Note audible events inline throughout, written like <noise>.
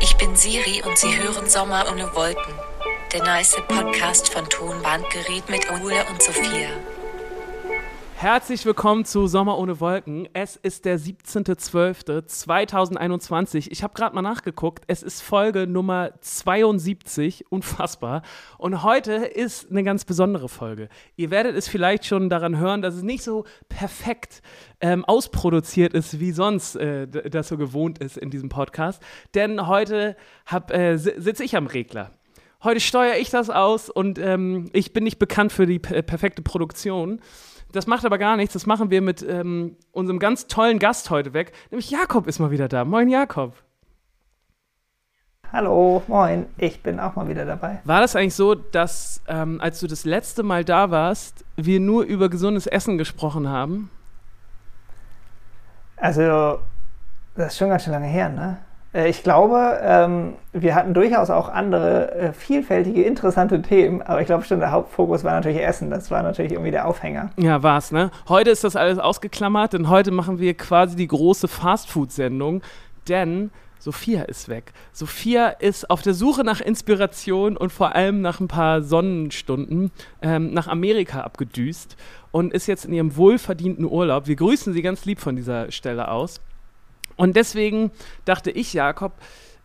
Ich bin Siri und Sie hören Sommer ohne Wolken. Der nice Podcast von Tonbandgerät mit Ole und Sophia. Herzlich willkommen zu Sommer ohne Wolken. Es ist der 17.12.2021. Ich habe gerade mal nachgeguckt. Es ist Folge Nummer 72. Unfassbar. Und heute ist eine ganz besondere Folge. Ihr werdet es vielleicht schon daran hören, dass es nicht so perfekt ähm, ausproduziert ist, wie sonst äh, das so gewohnt ist in diesem Podcast. Denn heute äh, sitze ich am Regler. Heute steuere ich das aus und ähm, ich bin nicht bekannt für die perfekte Produktion. Das macht aber gar nichts. Das machen wir mit ähm, unserem ganz tollen Gast heute weg. Nämlich Jakob ist mal wieder da. Moin, Jakob. Hallo, moin. Ich bin auch mal wieder dabei. War das eigentlich so, dass ähm, als du das letzte Mal da warst, wir nur über gesundes Essen gesprochen haben? Also, das ist schon ganz schön lange her, ne? Äh, ich glaube, ähm, wir hatten durchaus auch andere äh, vielfältige, interessante Themen, aber ich glaube schon, der Hauptfokus war natürlich Essen. Das war natürlich irgendwie der Aufhänger. Ja, war's, ne? Heute ist das alles ausgeklammert, denn heute machen wir quasi die große Fastfood-Sendung, denn Sophia ist weg. Sophia ist auf der Suche nach Inspiration und vor allem nach ein paar Sonnenstunden ähm, nach Amerika abgedüst und ist jetzt in ihrem wohlverdienten Urlaub. Wir grüßen sie ganz lieb von dieser Stelle aus. Und deswegen dachte ich, Jakob,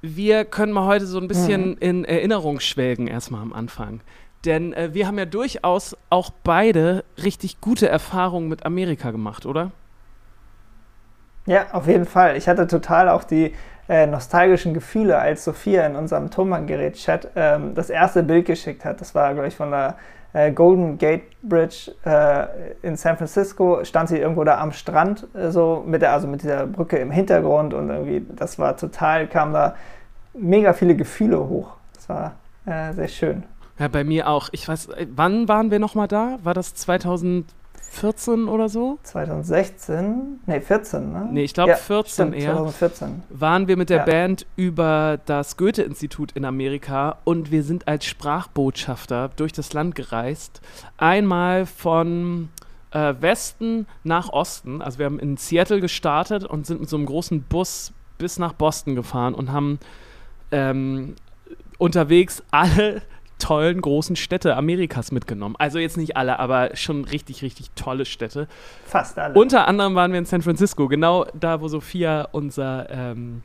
wir können mal heute so ein bisschen mhm. in Erinnerung schwelgen, erstmal am Anfang. Denn äh, wir haben ja durchaus auch beide richtig gute Erfahrungen mit Amerika gemacht, oder? Ja, auf jeden Fall. Ich hatte total auch die äh, nostalgischen Gefühle, als Sophia in unserem Thomann-Gerät-Chat ähm, das erste Bild geschickt hat. Das war, glaube ich, von der äh, Golden Gate Bridge äh, in San Francisco, stand sie irgendwo da am Strand, äh, so mit der, also mit dieser Brücke im Hintergrund und irgendwie, das war total, kam da mega viele Gefühle hoch. Das war äh, sehr schön. Ja, bei mir auch. Ich weiß, äh, wann waren wir nochmal da? War das 2000? 14 oder so? 2016? Nee, 14, ne? Nee, ich glaube ja, 14 stimmt, eher. 2014. Waren wir mit der ja. Band über das Goethe-Institut in Amerika und wir sind als Sprachbotschafter durch das Land gereist. Einmal von äh, Westen nach Osten. Also wir haben in Seattle gestartet und sind mit so einem großen Bus bis nach Boston gefahren und haben ähm, unterwegs alle tollen großen Städte Amerikas mitgenommen. Also jetzt nicht alle, aber schon richtig, richtig tolle Städte. Fast alle. Unter anderem waren wir in San Francisco, genau da, wo Sophia unser, ähm,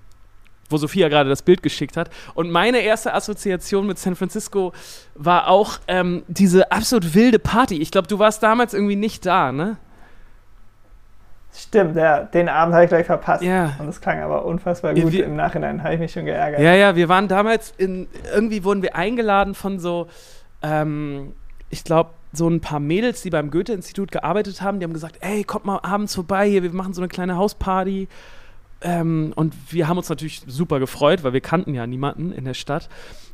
wo Sophia gerade das Bild geschickt hat. Und meine erste Assoziation mit San Francisco war auch ähm, diese absolut wilde Party. Ich glaube, du warst damals irgendwie nicht da, ne? Stimmt, ja. Den Abend habe ich gleich verpasst. Ja. Und das klang aber unfassbar gut. Wir, Im Nachhinein habe ich mich schon geärgert. Ja, ja, wir waren damals in, irgendwie wurden wir eingeladen von so, ähm, ich glaube, so ein paar Mädels, die beim Goethe-Institut gearbeitet haben, die haben gesagt, ey, kommt mal abends vorbei hier, wir machen so eine kleine Hausparty. Ähm, und wir haben uns natürlich super gefreut, weil wir kannten ja niemanden in der Stadt.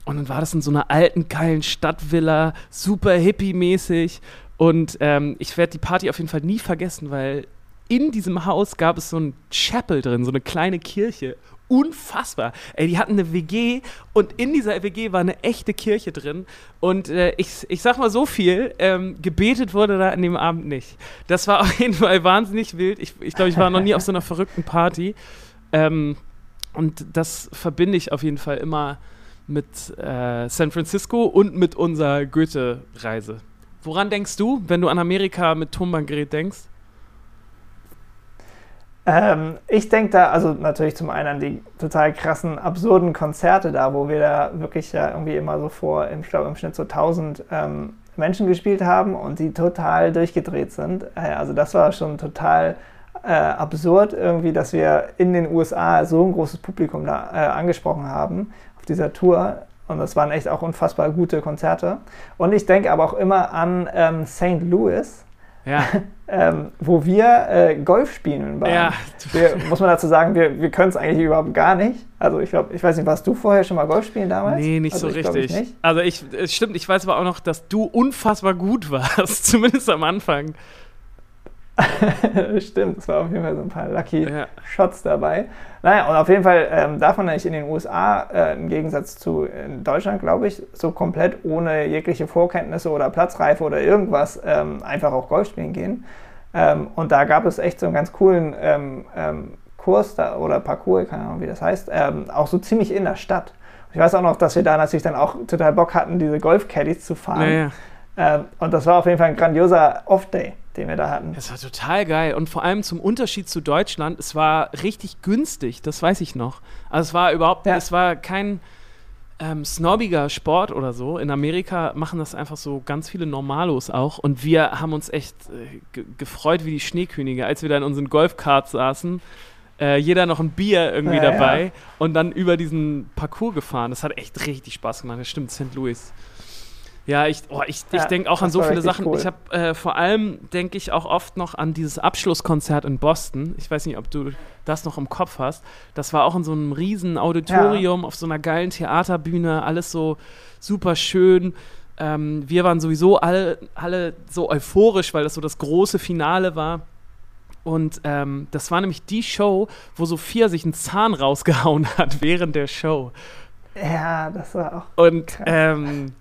Und dann war das in so einer alten, geilen Stadtvilla, super hippie-mäßig. Und ähm, ich werde die Party auf jeden Fall nie vergessen, weil in diesem Haus gab es so ein Chapel drin, so eine kleine Kirche. Unfassbar. Ey, die hatten eine WG und in dieser WG war eine echte Kirche drin. Und äh, ich, ich sag mal so viel, ähm, gebetet wurde da an dem Abend nicht. Das war <laughs> auf jeden Fall wahnsinnig wild. Ich, ich glaube, ich war noch nie auf so einer verrückten Party. Ähm, und das verbinde ich auf jeden Fall immer mit äh, San Francisco und mit unserer Goethe-Reise. Woran denkst du, wenn du an Amerika mit Tonbandgerät denkst? Ähm, ich denke da, also natürlich zum einen an die total krassen, absurden Konzerte da, wo wir da wirklich ja irgendwie immer so vor, ich glaube im Schnitt so 1000 ähm, Menschen gespielt haben und die total durchgedreht sind. Äh, also das war schon total äh, absurd irgendwie, dass wir in den USA so ein großes Publikum da äh, angesprochen haben auf dieser Tour. Und das waren echt auch unfassbar gute Konzerte. Und ich denke aber auch immer an ähm, St. Louis ja. <laughs> ähm, wo wir äh, Golf spielen waren. Ja. Wir, muss man dazu sagen, wir, wir können es eigentlich überhaupt gar nicht. Also ich glaube, ich weiß nicht, warst du vorher schon mal Golf spielen damals? Nee, nicht also so richtig. Ich nicht. Also ich, es stimmt, ich weiß aber auch noch, dass du unfassbar gut warst, <laughs> zumindest am Anfang. <laughs> Stimmt, es war auf jeden Fall so ein paar Lucky ja. Shots dabei. Naja, und auf jeden Fall ähm, darf man eigentlich in den USA, äh, im Gegensatz zu in Deutschland, glaube ich, so komplett ohne jegliche Vorkenntnisse oder Platzreife oder irgendwas ähm, einfach auch Golf spielen gehen. Ähm, und da gab es echt so einen ganz coolen, ähm, ähm, Kurs da, oder Parcours, keine Ahnung, wie das heißt, ähm, auch so ziemlich in der Stadt. Ich weiß auch noch, dass wir da natürlich dann auch total Bock hatten, diese Golf-Caddies zu fahren. Ja, ja. Und das war auf jeden Fall ein grandioser Off-Day, den wir da hatten. Es war total geil. Und vor allem zum Unterschied zu Deutschland, es war richtig günstig, das weiß ich noch. Also es war überhaupt, Ja. es war kein ähm, snobbiger Sport oder so. In Amerika machen das einfach so ganz viele Normalos auch. Und wir haben uns echt äh, ge gefreut wie die Schneekönige, als wir da in unseren Golfkarts saßen. Äh, jeder noch ein Bier irgendwie Ja, ja. dabei und dann über diesen Parcours gefahren. Das hat echt richtig Spaß gemacht. Das stimmt, St. Louis. Ja, ich, oh, ich, ich Ja, denke auch an so viele Sachen. cool. Ich habe äh, vor allem, denke ich auch oft noch an dieses Abschlusskonzert in Boston. Ich weiß nicht, ob du das noch im Kopf hast. Das war auch in so einem riesen Auditorium auf so einer geilen Theaterbühne. Alles so super schön. Ähm, wir waren sowieso alle, alle so euphorisch, weil das so das große Finale war. Und ähm, das war nämlich die Show, wo Sophia sich einen Zahn rausgehauen hat <laughs> während der Show. Ja, das war auch. Und, ähm,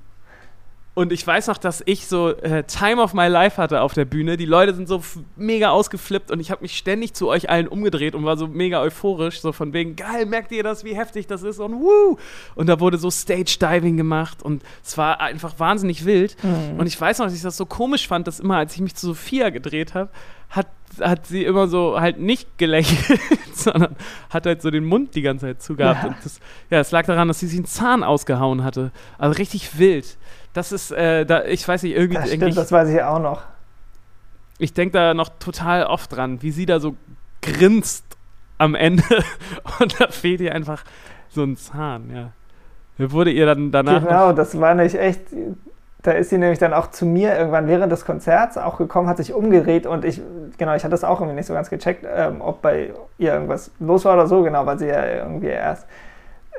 und ich weiß noch, dass ich so äh, Time of My Life hatte auf der Bühne. Die Leute sind so mega ausgeflippt und ich habe mich ständig zu euch allen umgedreht und war so mega euphorisch. So von wegen, geil, merkt ihr das, wie heftig das ist und wuh! Und da wurde so Stage-Diving gemacht und es war einfach wahnsinnig wild. Mhm. Und ich weiß noch, dass ich das so komisch fand, dass immer, als ich mich zu Sophia gedreht habe, hat, hat sie immer so halt nicht gelächelt, <laughs> sondern hat halt so den Mund die ganze Zeit zugehabt. Ja. Und das, ja, es lag daran, dass sie sich einen Zahn ausgehauen hatte. Also richtig wild. Das ist, äh, da, ich weiß nicht, irgendwie Das stimmt, ich, das weiß ich auch noch. ich denke da noch total oft dran, wie sie da so grinst am Ende <laughs> und da fehlt ihr einfach so ein Zahn, ja. Wurde ihr dann danach Genau, das war nicht echt. Da ist sie nämlich dann auch zu mir irgendwann während des Konzerts auch gekommen, hat sich umgedreht und ich, genau, ich hatte das auch irgendwie nicht so ganz gecheckt, ähm, ob bei ihr irgendwas los war oder so, genau, weil sie ja irgendwie erst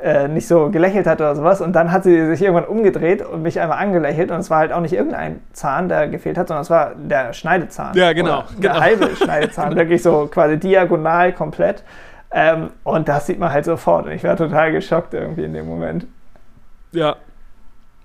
äh, nicht so gelächelt hat oder sowas. Und dann hat sie sich irgendwann umgedreht und mich einmal angelächelt und es war halt auch nicht irgendein Zahn, der gefehlt hat, sondern es war der Schneidezahn. Ja, genau, Der genau. halbe <laughs> Schneidezahn, wirklich so quasi diagonal komplett. Ähm, und das sieht man halt sofort. Und ich war total geschockt irgendwie in dem Moment. Ja.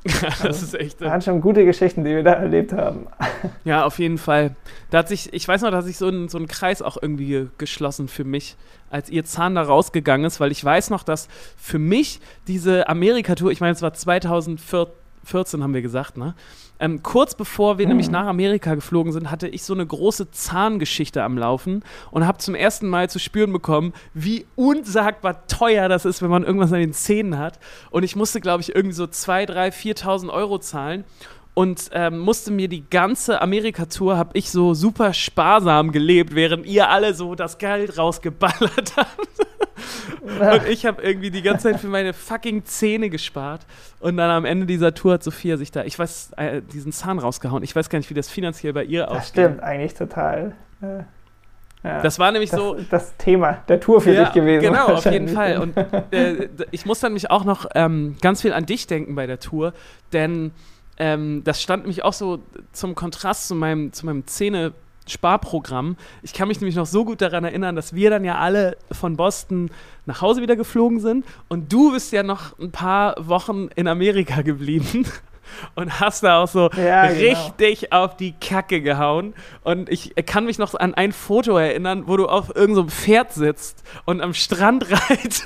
<laughs> das ist echt. Das Äh, waren schon gute Geschichten, die wir da erlebt haben. <laughs> ja, auf jeden Fall. Da hat sich, ich weiß noch, da hat sich so ein, so ein Kreis auch irgendwie ge- geschlossen für mich, als ihr Zahn da rausgegangen ist, weil ich weiß noch, dass für mich diese Amerika-Tour, ich meine, es war 2014, haben wir gesagt, ne? Ähm, kurz bevor wir nämlich nach Amerika geflogen sind, hatte ich so eine große Zahngeschichte am Laufen und habe zum ersten Mal zu spüren bekommen, wie unsagbar teuer das ist, wenn man irgendwas an den Zähnen hat. Und ich musste, glaube ich, irgendwie so 2.000, 3.000, 4.000 Euro zahlen und ähm, musste mir die ganze Amerika-Tour, habe ich so super sparsam gelebt, während ihr alle so das Geld rausgeballert <laughs> habt. <laughs> Und ich habe irgendwie die ganze Zeit für meine fucking Zähne gespart. Und dann am Ende dieser Tour hat Sophia sich da, ich weiß, äh, diesen Zahn rausgehauen. Ich weiß gar nicht, wie das finanziell bei ihr Das aussieht. stimmt eigentlich total. Äh, ja. Das war nämlich das, so. das Thema der Tour für Ja, dich gewesen. Genau, auf jeden. Fall. Und <laughs> äh, ich muss dann mich auch noch ähm, ganz viel an dich denken bei der Tour, denn ähm, das stand nämlich auch so zum Kontrast zu meinem, zu meinem Zähne. Sparprogramm. Ich kann mich nämlich noch so gut daran erinnern, dass wir dann ja alle von Boston nach Hause wieder geflogen sind und du bist ja noch ein paar Wochen in Amerika geblieben <laughs> und hast da auch so Ja, genau. richtig auf die Kacke gehauen. Und ich kann mich noch an ein Foto erinnern, wo du auf irgendeinem so Pferd sitzt und am Strand <laughs> reitest.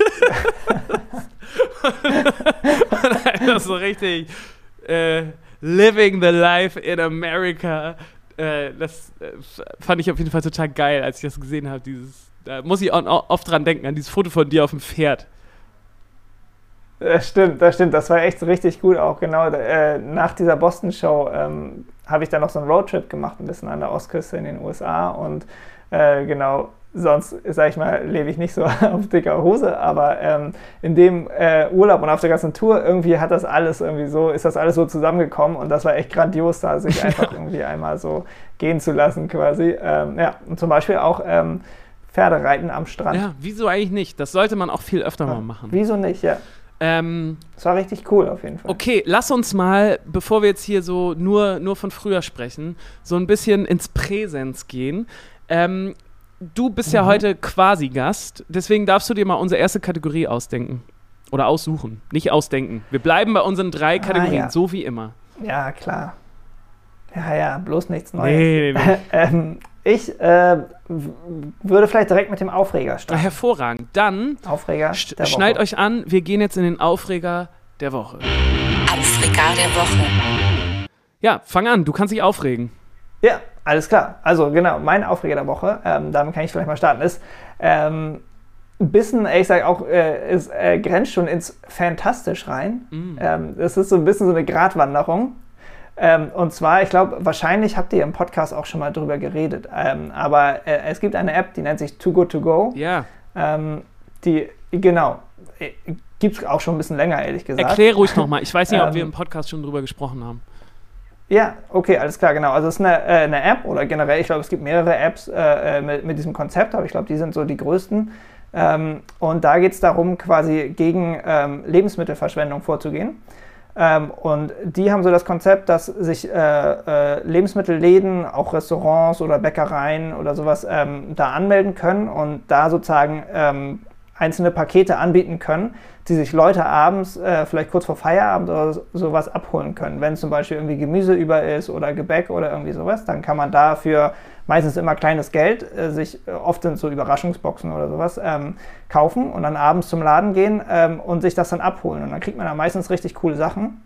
und einfach so richtig äh, living the life in America. Äh, das äh, fand ich auf jeden Fall total geil, als ich das gesehen habe. Dieses, da muss ich auch, oft dran denken, an dieses Foto von dir auf dem Pferd. Das stimmt, das stimmt. Das war echt richtig gut auch. Genau äh, nach dieser Boston-Show ähm, habe ich dann noch so einen Roadtrip gemacht, ein bisschen an der Ostküste in den USA. Und äh, genau, sonst, sag ich mal, lebe ich nicht so <laughs> auf dicker Hose. Aber ähm, in dem äh, Urlaub und auf der ganzen Tour irgendwie hat das alles irgendwie so, ist das alles so zusammengekommen. Und das war echt grandios, da sich <laughs> einfach irgendwie einmal so gehen zu lassen quasi. Ähm, ja, und zum Beispiel auch ähm, Pferdereiten am Strand. Ja, wieso eigentlich nicht? Das sollte man auch viel öfter mal machen. Wieso nicht, ja. Ähm, Das war richtig cool auf jeden Fall. Okay, lass uns mal, bevor wir jetzt hier so nur, nur von früher sprechen, so ein bisschen ins Präsens gehen. Ähm, du bist ja Mhm. heute quasi Gast, deswegen darfst du dir mal unsere erste Kategorie ausdenken. Oder aussuchen, nicht ausdenken. Wir bleiben bei unseren drei Kategorien, ja. so wie immer. Ja, klar. Ja, ja, bloß nichts Neues. Nee, nee, nee. <laughs> ähm, Ich äh, würde vielleicht direkt mit dem Aufreger starten. Hervorragend. Dann Aufreger sch schnallt euch an, wir gehen jetzt in den Aufreger der Woche. Aufreger der Woche. Ja, fang an, du kannst dich aufregen. Ja, alles klar. Also genau, mein Aufreger der Woche, ähm, damit kann ich vielleicht mal starten, ist ähm, ein bisschen, ich sage auch, äh, es äh, grenzt schon ins Fantastisch rein. Mm. Ähm, es ist so ein bisschen so eine Gratwanderung. Ähm, und zwar, ich glaube, wahrscheinlich habt ihr im Podcast auch schon mal drüber geredet. Ähm, aber äh, es gibt eine App, die nennt sich Too Good To Go. Ja. Ähm, die, genau, äh, gibt es auch schon ein bisschen länger, ehrlich gesagt. Erklär ruhig nochmal. Ich weiß nicht, ob wir im Podcast schon drüber gesprochen haben. Ja, okay, alles klar, genau. Also es ist eine, äh, eine App oder generell, ich glaube, es gibt mehrere Apps äh, äh, mit, mit diesem Konzept, aber ich glaube, die sind so die größten. Ähm, und da geht es darum, quasi gegen ähm, Lebensmittelverschwendung vorzugehen. Ähm, und die haben so das Konzept, dass sich äh, äh, Lebensmittelläden, auch Restaurants oder Bäckereien oder sowas ähm, da anmelden können und da sozusagen ähm, einzelne Pakete anbieten können, die sich Leute abends, äh, vielleicht kurz vor Feierabend oder so- sowas abholen können. Wenn zum Beispiel irgendwie Gemüse über ist oder Gebäck oder irgendwie sowas, dann kann man dafür meistens immer kleines Geld äh, sich, äh, oft sind so Überraschungsboxen oder sowas, ähm, kaufen und dann abends zum Laden gehen ähm, und sich das dann abholen. Und dann kriegt man da meistens richtig coole Sachen.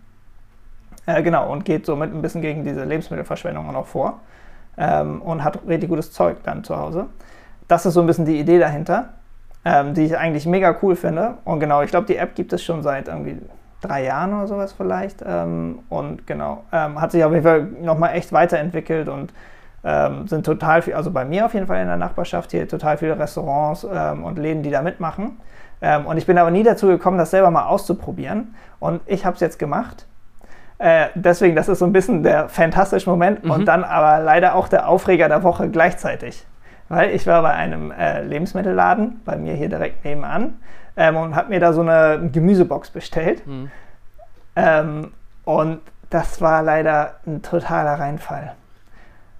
Äh, genau, und geht somit ein bisschen gegen diese Lebensmittelverschwendung auch noch vor. Ähm, und hat richtig gutes Zeug dann zu Hause. Das ist so ein bisschen die Idee dahinter, ähm, die ich eigentlich mega cool finde. Und genau, ich glaube, die App gibt es schon seit irgendwie drei Jahren oder sowas vielleicht. Ähm, und genau, ähm, hat sich auf jeden Fall nochmal echt weiterentwickelt und ähm, sind total viel, also bei mir auf jeden Fall in der Nachbarschaft hier total viele Restaurants ähm, und Läden, die da mitmachen. Ähm, und ich bin aber nie dazu gekommen, das selber mal auszuprobieren. Und ich habe es jetzt gemacht. Äh, deswegen, das ist so ein bisschen der fantastische Moment Mhm. und dann aber leider auch der Aufreger der Woche gleichzeitig. Weil ich war bei einem äh, Lebensmittelladen, bei mir hier direkt nebenan, ähm, und habe mir da so eine Gemüsebox bestellt. Mhm. Ähm, und das war leider ein totaler Reinfall.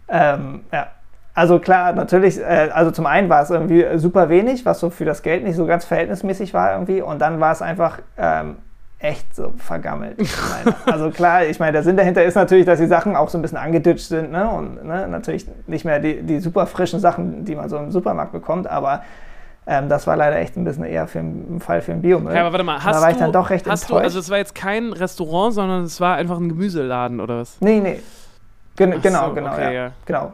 Ähm, ja. Also klar, natürlich, äh, also zum einen war es irgendwie super wenig, was so für das Geld nicht so ganz verhältnismäßig war irgendwie. Und dann war es einfach ähm, echt so vergammelt. <laughs> leider. also klar, ich meine, der Sinn dahinter ist natürlich, dass die Sachen auch so ein bisschen angeditscht sind ne? und ne, natürlich nicht mehr die, die super frischen Sachen, die man so im Supermarkt bekommt, aber ähm, das war leider echt ein bisschen eher für einen Fall für einen Biomüll. Ja, aber warte mal, da hast war du, ich dann doch recht hast du, enttäuscht. also es war jetzt kein Restaurant, sondern es war einfach ein Gemüseladen oder was? Nee, nee. Gen Ach genau, so, genau, okay, ja. ja. Genau.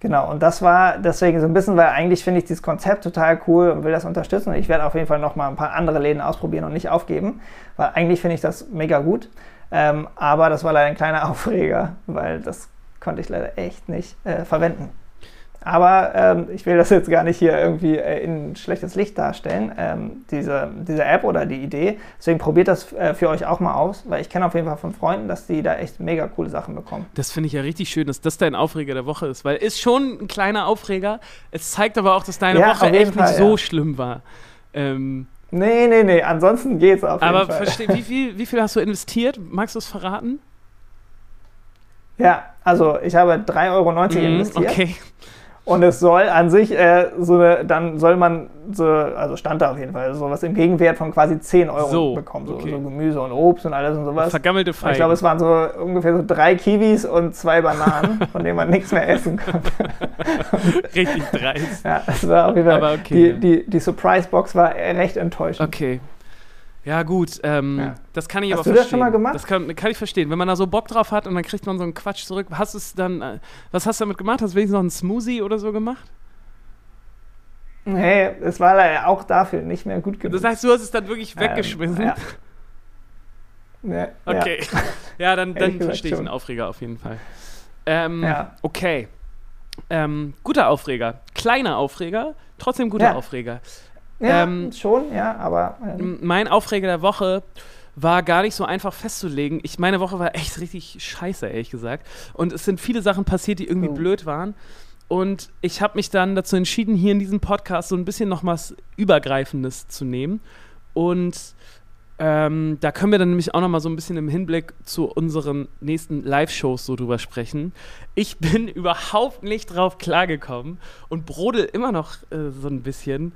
Genau, und das war deswegen so ein bisschen, weil eigentlich finde ich dieses Konzept total cool und will das unterstützen. Ich werde auf jeden Fall noch mal ein paar andere Läden ausprobieren und nicht aufgeben, weil eigentlich finde ich das mega gut. Ähm, aber das war leider ein kleiner <laughs> Aufreger, weil das konnte ich leider echt nicht äh, verwenden. Aber ähm, ich will das jetzt gar nicht hier irgendwie äh, in schlechtes Licht darstellen, ähm, diese, diese App oder die Idee. Deswegen probiert das äh, für euch auch mal aus, weil ich kenne auf jeden Fall von Freunden, dass die da echt mega coole Sachen bekommen. Das finde ich ja richtig schön, dass das dein Aufreger der Woche ist, weil ist schon ein kleiner Aufreger. Es zeigt aber auch, dass deine Ja, Woche echt Fall, nicht so ja. schlimm war. Ähm, Nee, nee, nee, ansonsten geht's auf jeden aber Fall. versteh, wie, viel, wie viel hast du investiert? Magst du es verraten? Ja, also ich habe 3,90 Euro Mhm, investiert. okay. Und es soll an sich, äh, so eine, dann soll man, so, also stand da auf jeden Fall, sowas im Gegenwert von quasi 10 Euro So, bekommen. So, okay. so Gemüse und Obst und alles und sowas. Vergammelte Und Feigen. ich glaube, es waren so ungefähr so drei Kiwis und zwei Bananen, <laughs> von denen man nichts mehr essen konnte. <laughs> richtig dreist. Ja, das war auf jeden Fall. Aber okay, die, die, die Surprise-Box war recht enttäuschend. Okay. Ja, gut, ähm, Ja. das kann ich Hast aber du das verstehen. schon mal gemacht? Das kann, kann ich verstehen. Wenn man da so Bock drauf hat und dann kriegt man so einen Quatsch zurück. Hast du es dann, äh, was hast du damit gemacht? Hast du wenigstens noch einen Smoothie oder so gemacht? Nee, es war leider auch dafür nicht mehr gut genug. Das heißt, du hast es dann wirklich weggeschmissen? Ähm, ja. <laughs> Ja, Okay. <laughs> Ja, dann, dann verstehe ich den Aufreger auf jeden Fall. Ähm, Ja. Okay. Ähm, guter Aufreger. Kleiner Aufreger, trotzdem guter. Aufreger. Ja, Ähm, schon, ja, aber ähm, Mein Aufreger der Woche war gar nicht so einfach festzulegen. Ich, meine Woche war echt richtig scheiße, ehrlich gesagt. Und es sind viele Sachen passiert, die irgendwie Oh. blöd waren. Und ich habe mich dann dazu entschieden, hier in diesem Podcast so ein bisschen noch was Übergreifendes zu nehmen. Und ähm, da können wir dann nämlich auch noch mal so ein bisschen im Hinblick zu unseren nächsten Live-Shows so drüber sprechen. Ich bin <laughs> überhaupt nicht drauf klargekommen und brodel immer noch äh, so ein bisschen.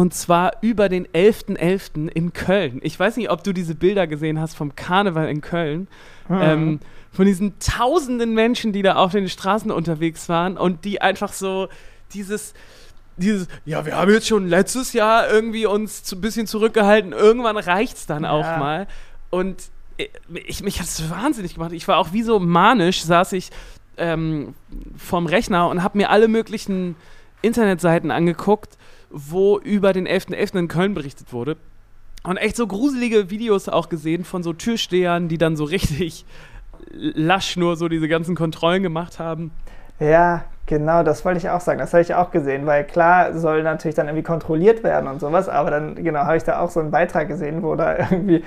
Und zwar über den 11.11. .11. in Köln. Ich weiß nicht, ob du diese Bilder gesehen hast vom Karneval in Köln. Mhm. Ähm, von diesen tausenden Menschen, die da auf den Straßen unterwegs waren und die einfach so dieses, dieses, ja, wir haben jetzt schon letztes Jahr irgendwie uns ein bisschen zurückgehalten, irgendwann reicht es dann ja. auch mal. Und ich, mich hat es wahnsinnig gemacht. Ich war auch wie so manisch, saß ich ähm, vorm Rechner und habe mir alle möglichen Internetseiten angeguckt, wo über den 11.11. .11. in Köln berichtet wurde. Und echt so gruselige Videos auch gesehen von so Türstehern, die dann so richtig lasch nur so diese ganzen Kontrollen gemacht haben. Ja, genau, das wollte ich auch sagen. Das habe ich auch gesehen, weil klar soll natürlich dann irgendwie kontrolliert werden und sowas, aber dann, genau, habe ich da auch so einen Beitrag gesehen, wo da <laughs> irgendwie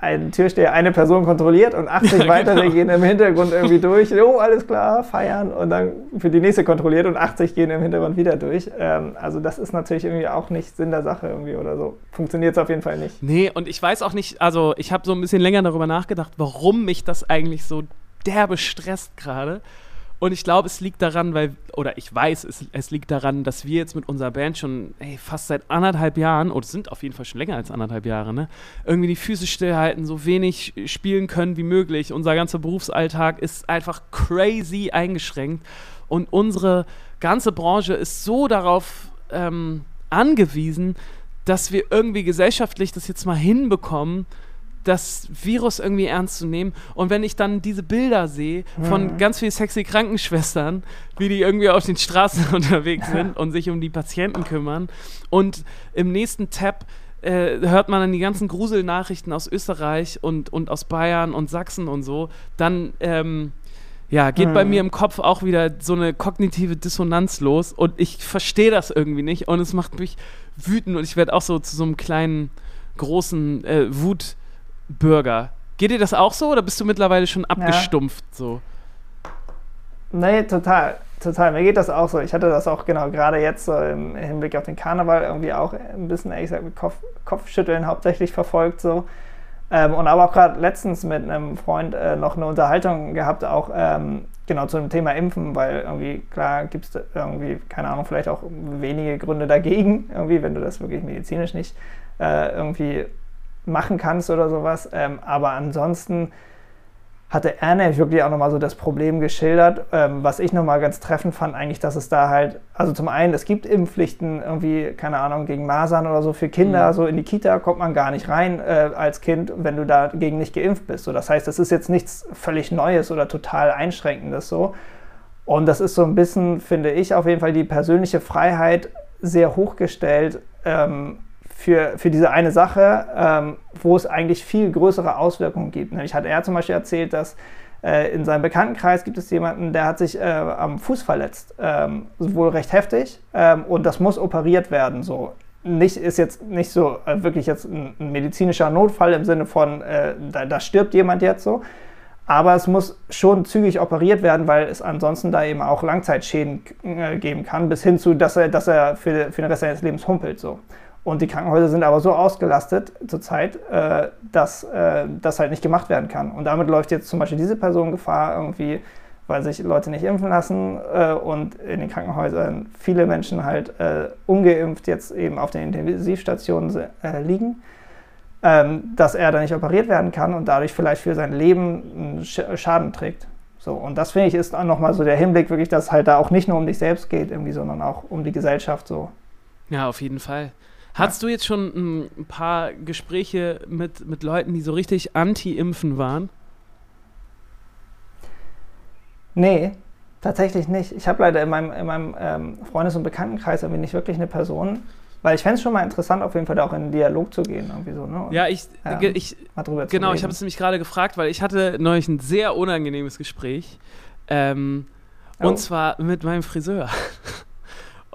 ein Türsteher eine Person kontrolliert und 80 <laughs> ja, weitere genau. gehen im Hintergrund irgendwie durch. Oh, alles klar, feiern und dann für die nächste kontrolliert und 80 gehen im Hintergrund wieder durch. Ähm, also das ist natürlich irgendwie auch nicht Sinn der Sache irgendwie oder so. Funktioniert es auf jeden Fall nicht. Nee, und ich weiß auch nicht, also ich habe so ein bisschen länger darüber nachgedacht, warum mich das eigentlich so derbe stresst gerade. Und ich glaube, es liegt daran, weil, oder ich weiß, es, es liegt daran, dass wir jetzt mit unserer Band schon ey, fast seit anderthalb Jahren, oder sind auf jeden Fall schon länger als anderthalb Jahre, ne, irgendwie die Füße stillhalten, so wenig spielen können wie möglich. Unser ganzer Berufsalltag ist einfach crazy eingeschränkt. Und unsere ganze Branche ist so darauf ähm, angewiesen, dass wir irgendwie gesellschaftlich das jetzt mal hinbekommen, das Virus irgendwie ernst zu nehmen. Und wenn ich dann diese Bilder sehe von mhm. ganz vielen sexy Krankenschwestern, wie die irgendwie auf den Straßen <laughs> unterwegs sind und sich um die Patienten kümmern. Und im nächsten Tab äh, hört man dann die ganzen Gruselnachrichten aus Österreich und, und aus Bayern und Sachsen und so, dann ähm, ja, geht mhm. bei mir im Kopf auch wieder so eine kognitive Dissonanz los und ich verstehe das irgendwie nicht und es macht mich wütend und ich werde auch so zu so einem kleinen, großen äh, Wut- Bürger. Geht dir das auch so oder bist du mittlerweile schon abgestumpft ja. so? Nee, total. Total. Mir geht das auch so. Ich hatte das auch genau gerade jetzt so im Hinblick auf den Karneval irgendwie auch ein bisschen, ehrlich gesagt, mit Kopf, Kopfschütteln hauptsächlich verfolgt so. Ähm, und aber auch gerade letztens mit einem Freund äh, noch eine Unterhaltung gehabt, auch ähm, genau zu dem Thema Impfen, weil irgendwie, klar, gibt es irgendwie, keine Ahnung, vielleicht auch wenige Gründe dagegen, irgendwie, wenn du das wirklich medizinisch nicht äh, irgendwie machen kannst oder sowas. Ähm, aber ansonsten hatte er nämlich wirklich auch nochmal so das Problem geschildert, ähm, was ich nochmal ganz treffend fand, eigentlich, dass es da halt, also zum einen, es gibt Impfpflichten irgendwie, keine Ahnung, gegen Masern oder so für Kinder, mhm. so in die Kita kommt man gar nicht rein äh, als Kind, wenn du dagegen nicht geimpft bist. So, das heißt, das ist jetzt nichts völlig Neues oder total Einschränkendes so. Und das ist so ein bisschen, finde ich, auf jeden Fall die persönliche Freiheit sehr hochgestellt. Ähm, für, für diese eine Sache, ähm, wo es eigentlich viel größere Auswirkungen gibt. Nämlich hat er zum Beispiel erzählt, dass äh, in seinem Bekanntenkreis gibt es jemanden, der hat sich äh, am Fuß verletzt, ähm, wohl recht heftig, ähm, und das muss operiert werden. So nicht ist jetzt nicht so äh, wirklich jetzt ein, ein, medizinischer Notfall im Sinne von, äh, da, da, stirbt jemand jetzt so, aber es muss schon zügig operiert werden, weil es ansonsten da eben auch Langzeitschäden äh, geben kann, bis hin zu, dass er, dass er für, für den Rest seines Lebens humpelt so. Und die Krankenhäuser sind aber so ausgelastet zurzeit, äh, dass äh, das halt nicht gemacht werden kann. Und damit läuft jetzt zum Beispiel diese Person Gefahr, irgendwie, weil sich Leute nicht impfen lassen äh, und in den Krankenhäusern viele Menschen halt äh, ungeimpft jetzt eben auf den Intensivstationen äh, liegen, ähm, dass er da nicht operiert werden kann und dadurch vielleicht für sein Leben Schaden trägt. So, und das finde ich ist dann nochmal so der Hinblick, wirklich, dass es halt da auch nicht nur um dich selbst geht, irgendwie, sondern auch um die Gesellschaft so. Ja, auf jeden Fall. Hattest du jetzt schon ein paar Gespräche mit, mit Leuten, die so richtig anti-impfen waren? Nee, tatsächlich nicht. Ich habe leider in meinem, in meinem ähm, Freundes- und Bekanntenkreis irgendwie nicht wirklich eine Person, weil ich fände es schon mal interessant, auf jeden Fall da auch in einen Dialog zu gehen. Irgendwie so, ne? Und, ja, ich, ähm, ich genau, ich habe es nämlich gerade gefragt, weil ich hatte neulich ein sehr unangenehmes Gespräch. Ähm, oh. Und zwar mit meinem Friseur. <laughs>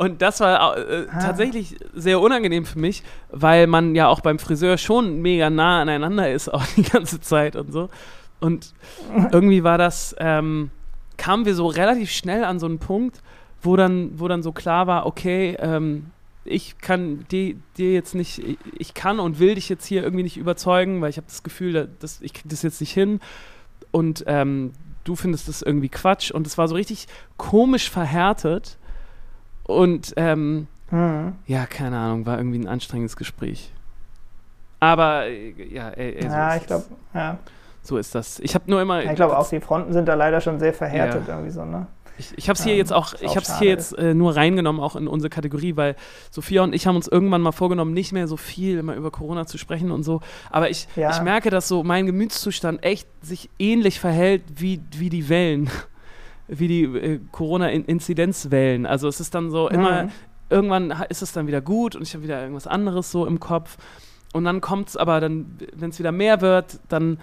Und das war äh, ah. tatsächlich sehr unangenehm für mich, weil man ja auch beim Friseur schon mega nah aneinander ist, <laughs> auch die ganze Zeit und so. Und irgendwie war das, ähm, kamen wir so relativ schnell an so einen Punkt, wo dann, wo dann so klar war, okay, ähm, ich kann dir, dir jetzt nicht, ich kann und will dich jetzt hier irgendwie nicht überzeugen, weil ich habe das Gefühl, dass ich kriege das jetzt nicht hin. Und ähm, du findest das irgendwie Quatsch. Und es war so richtig komisch verhärtet und ähm, Mhm. Ja, keine Ahnung, war irgendwie ein anstrengendes Gespräch. Aber äh, ja, ey, ey, so ja, ich glaube, ja. So ist das. Ich habe nur immer. ich glaube auch, die Fronten sind da leider schon sehr verhärtet ja. irgendwie so, ne? Ich, ich habe es hier ähm, jetzt auch, ich habe hier jetzt äh, nur reingenommen, auch in unsere Kategorie, weil Sophia und ich haben uns irgendwann mal vorgenommen, nicht mehr so viel immer über Corona zu sprechen und so. Aber ich, ja. ich merke, dass so mein Gemütszustand echt sich ähnlich verhält wie, wie die Wellen, wie die äh, Corona-Inzidenzwellen. Also es ist dann so mhm. immer, irgendwann ist es dann wieder gut und ich habe wieder irgendwas anderes so im Kopf. Und dann kommt es aber dann, wenn es wieder mehr wird, dann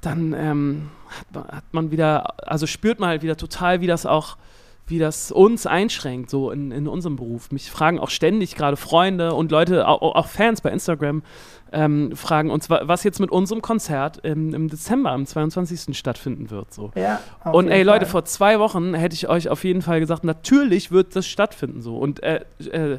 dann ähm, hat, man wieder, also spürt man halt wieder total, wie das auch, wie das uns einschränkt, so in, in unserem Beruf. Mich fragen auch ständig gerade Freunde und Leute, auch, auch Fans bei Instagram, ähm, fragen uns, was jetzt mit unserem Konzert im, im Dezember, am 22. stattfinden wird. So. Ja, und ey, Leute, vor zwei Wochen hätte ich euch auf jeden Fall gesagt, natürlich wird das stattfinden so. Und äh, äh,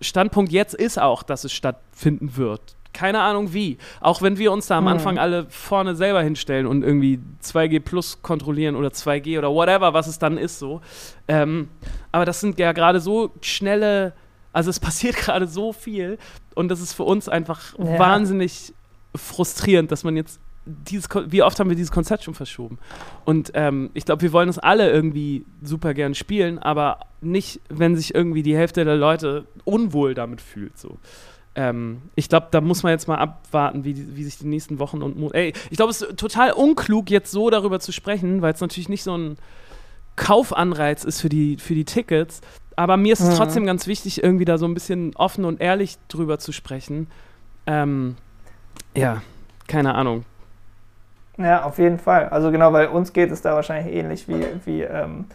Standpunkt jetzt ist auch, dass es stattfinden wird keine Ahnung wie. Auch wenn wir uns da am hm. Anfang alle vorne selber hinstellen und irgendwie 2G Plus kontrollieren oder 2G oder whatever, was es dann ist so. Ähm, aber das sind ja gerade so schnelle, also es <laughs> passiert gerade so viel und das ist für uns einfach ja. wahnsinnig frustrierend, dass man jetzt dieses, wie oft haben wir dieses Konzert schon verschoben? Und ähm, ich glaube, wir wollen es alle irgendwie super gern spielen, aber nicht, wenn sich irgendwie die Hälfte der Leute unwohl damit fühlt. So ähm, ich glaube, da muss man jetzt mal abwarten, wie, wie sich die nächsten Wochen und Monate. Ey, ich glaube, es ist total unklug, jetzt so darüber zu sprechen, weil es natürlich nicht so ein Kaufanreiz ist für die, für die Tickets. Aber mir ist es mhm. trotzdem ganz wichtig, irgendwie da so ein bisschen offen und ehrlich drüber zu sprechen. Ähm, ja, keine Ahnung. Ja, auf jeden Fall. Also genau, weil uns geht es da wahrscheinlich ähnlich wie, wie ähm,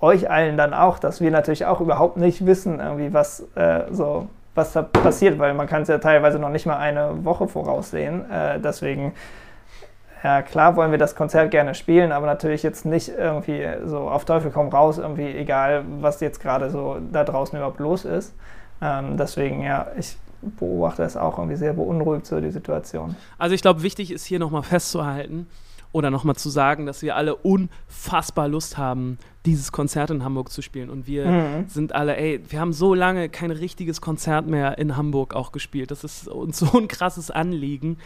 euch allen dann auch, dass wir natürlich auch überhaupt nicht wissen, irgendwie, was äh, so was da passiert, weil man kann es ja teilweise noch nicht mal eine Woche voraussehen. Äh, deswegen, ja klar wollen wir das Konzert gerne spielen, aber natürlich jetzt nicht irgendwie so auf Teufel komm raus, irgendwie egal, was jetzt gerade so da draußen überhaupt los ist. Ähm, deswegen, ja, ich beobachte es auch irgendwie sehr beunruhigt, so die Situation. Also ich glaube, wichtig ist hier nochmal festzuhalten, oder nochmal zu sagen, dass wir alle unfassbar Lust haben, dieses Konzert in Hamburg zu spielen. Und wir mhm. sind alle, ey, wir haben so lange kein richtiges Konzert mehr in Hamburg auch gespielt. Das ist uns <laughs> so ein krasses Anliegen.